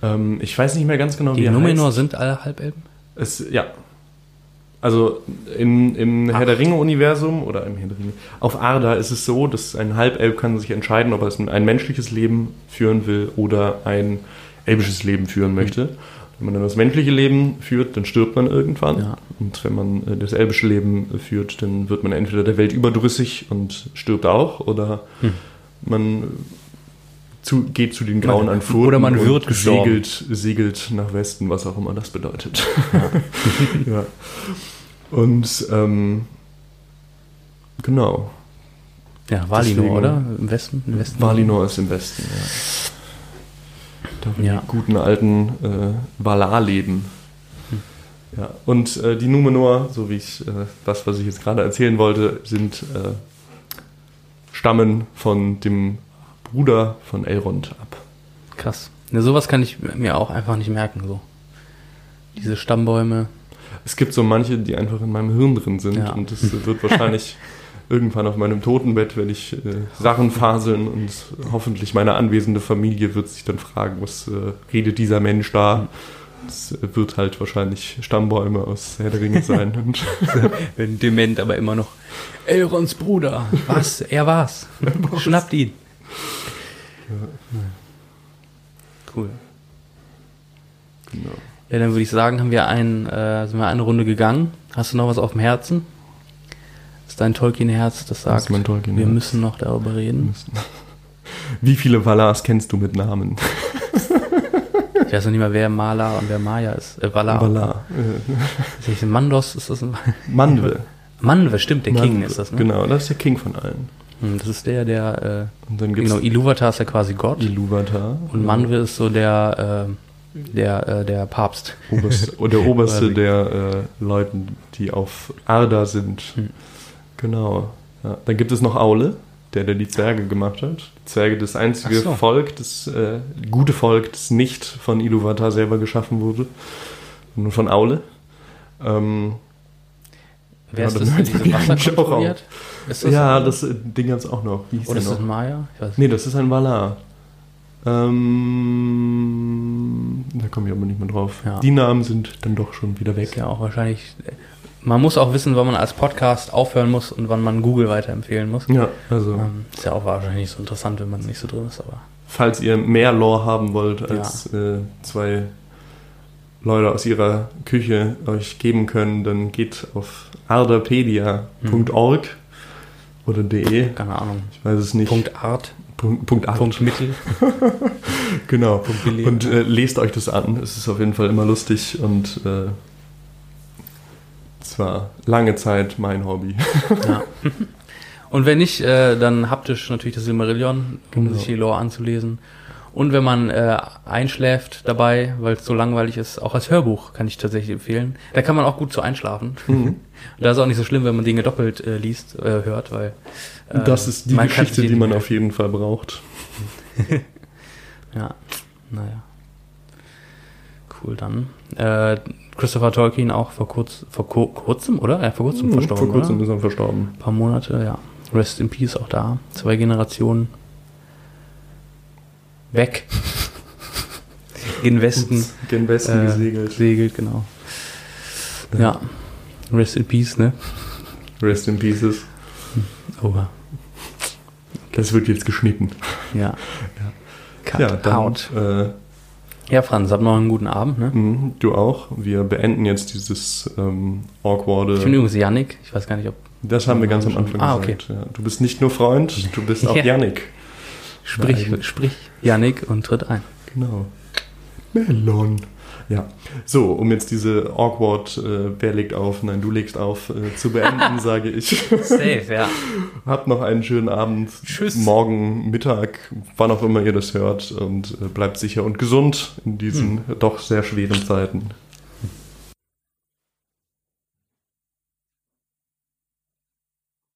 Ähm, ich weiß nicht mehr ganz genau, wie die er Numenor heißt. sind alle Halbelben? Es, ja. Also im, im Ach. Herr der Ringe-Universum oder im Herr der Ringe, auf Arda ist es so, dass ein Halbelb kann sich entscheiden, ob er es ein menschliches Leben führen will oder ein elbisches Leben führen möchte. Wenn man dann das menschliche Leben führt, dann stirbt man irgendwann. Ja. Und wenn man äh, das elbische Leben führt, dann wird man entweder der Welt überdrüssig und stirbt auch oder Hm. man zu, geht zu den Grauen Man- an Furten oder man und wird gestorben. segelt, nach Westen, was auch immer das bedeutet. ja. Und ähm, genau, Ja, Valinor, Deswegen- oder? Im Westen? Im Westen? Valinor ist im Westen. Ja. Da wo Ja. die guten alten äh, Valar leben. Ja. Und äh, die Numenor, so wie ich äh, das, was ich jetzt gerade erzählen wollte, sind äh, stammen von dem Bruder von Elrond ab. Krass. Ne, sowas kann ich mir auch einfach nicht merken, so. Diese Stammbäume. Es gibt so manche, die einfach in meinem Hirn drin sind Ja. und das wird wahrscheinlich irgendwann auf meinem Totenbett, wenn ich äh, Sachen faseln und hoffentlich meine anwesende Familie wird sich dann fragen, was äh, redet dieser Mensch da? Es wird halt wahrscheinlich Stammbäume aus Herr der Ringe sein. Und Wenn dement, aber immer noch. Elrons Bruder. Was? Er war's. Schnappt ihn. Cool. genau. Ja, dann würde ich sagen, haben wir ein, äh, sind wir eine Runde gegangen. Hast du noch was auf dem Herzen? Ist dein Tolkien-Herz, das sagt, mein Tolkien-Herz. wir müssen noch darüber reden? Wie viele Valars kennst du mit Namen? Ich weiß noch nicht mal, wer Maler und wer Maya ist. Äh, Valar. Äh, Mandos? Ist das ein Manwe. Manwe, stimmt, der King Manwe. ist das, ne? Genau, das ist der King von allen. Hm, Das ist der, der, Und dann äh, gibt es genau, Iluvatar ist ja quasi Gott. Iluvatar. Und Manwe ist so der, äh, der, äh, der Papst. Oberste, oder der oberste der äh, Leuten, die auf Arda sind. Hm. Genau. Ja. Dann gibt es noch Aule, der, der die Zwerge gemacht hat. Die Zwerge, das einzige so. Volk, das äh, gute Volk, das nicht von Iluvatar selber geschaffen wurde, nur von Aule. Ähm, Wer ist Ja, das, diese Wasser kontrolliert? Ist das ja, das äh, Ding hat's auch noch. Wie hieß Oder der ist das noch? ein Maya? Ich weiß Nee, das ist ein Valar. Ähm, da komme ich aber nicht mehr drauf. Ja. Die Namen sind dann doch schon wieder Ist weg. ja auch wahrscheinlich. Man muss auch wissen, wann man als Podcast aufhören muss und wann man Google weiterempfehlen muss. Ja, also Ähm, ist ja auch wahrscheinlich nicht so interessant, wenn man nicht so drin ist, aber. falls ihr mehr Lore haben wollt, als äh, zwei Leute aus ihrer Küche euch geben können, dann geht auf ardapedia.org oder de. Keine Ahnung. Ich weiß es nicht. Punkt Art, Punkt, Punkt, art. Punkt Mittel, Genau. Punkt Billy. Und äh, lest euch das an. Es ist auf jeden Fall immer lustig und äh, es war lange Zeit mein Hobby. ja. Und wenn nicht, äh, dann haptisch natürlich das Silmarillion, um Genau. sich die Lore anzulesen. Und wenn man äh, einschläft dabei, weil es so langweilig ist, auch als Hörbuch kann ich tatsächlich empfehlen. Da kann man auch gut zu einschlafen. Mhm. Da ist auch nicht so schlimm, wenn man Dinge doppelt äh, liest, äh, hört, weil äh, das ist die Geschichte, die man auf jeden Fall braucht. Ja, naja. Cool, dann. Äh, Christopher Tolkien auch vor, kurz, vor kur kurzem, oder? Ja, vor kurzem Mhm, verstorben. Vor kurzem oder? ist er verstorben. Ein paar Monate, ja. Rest in Peace auch da. Zwei Generationen weg. In Westen Gen Westen äh, gesegelt. segelt, genau. Ja. Rest in Peace, ne? Rest in Pieces. Oha. Das wird jetzt geschnitten. Ja. Cut ja, dann, out. Äh, Ja, Franz, hab noch einen guten Abend, ne? mh, du auch. Wir beenden jetzt dieses ähm, awkwarde. Ich bin übrigens Yannick. Ich weiß gar nicht, ob. Das haben wir ganz am Anfang Ah, gesagt. Ja, du bist nicht nur Freund, du bist auch Ja. Yannick. Sprich, Nein. sprich Yannick und tritt ein. Genau. Melon. Ja. So, um jetzt diese awkward, äh, wer legt auf, nein, du legst auf, äh, zu beenden, sage ich. Safe, ja. Habt noch einen schönen Abend. Tschüss. Morgen, Mittag, wann auch immer ihr das hört. Und äh, bleibt sicher und gesund in diesen doch sehr schweren Zeiten.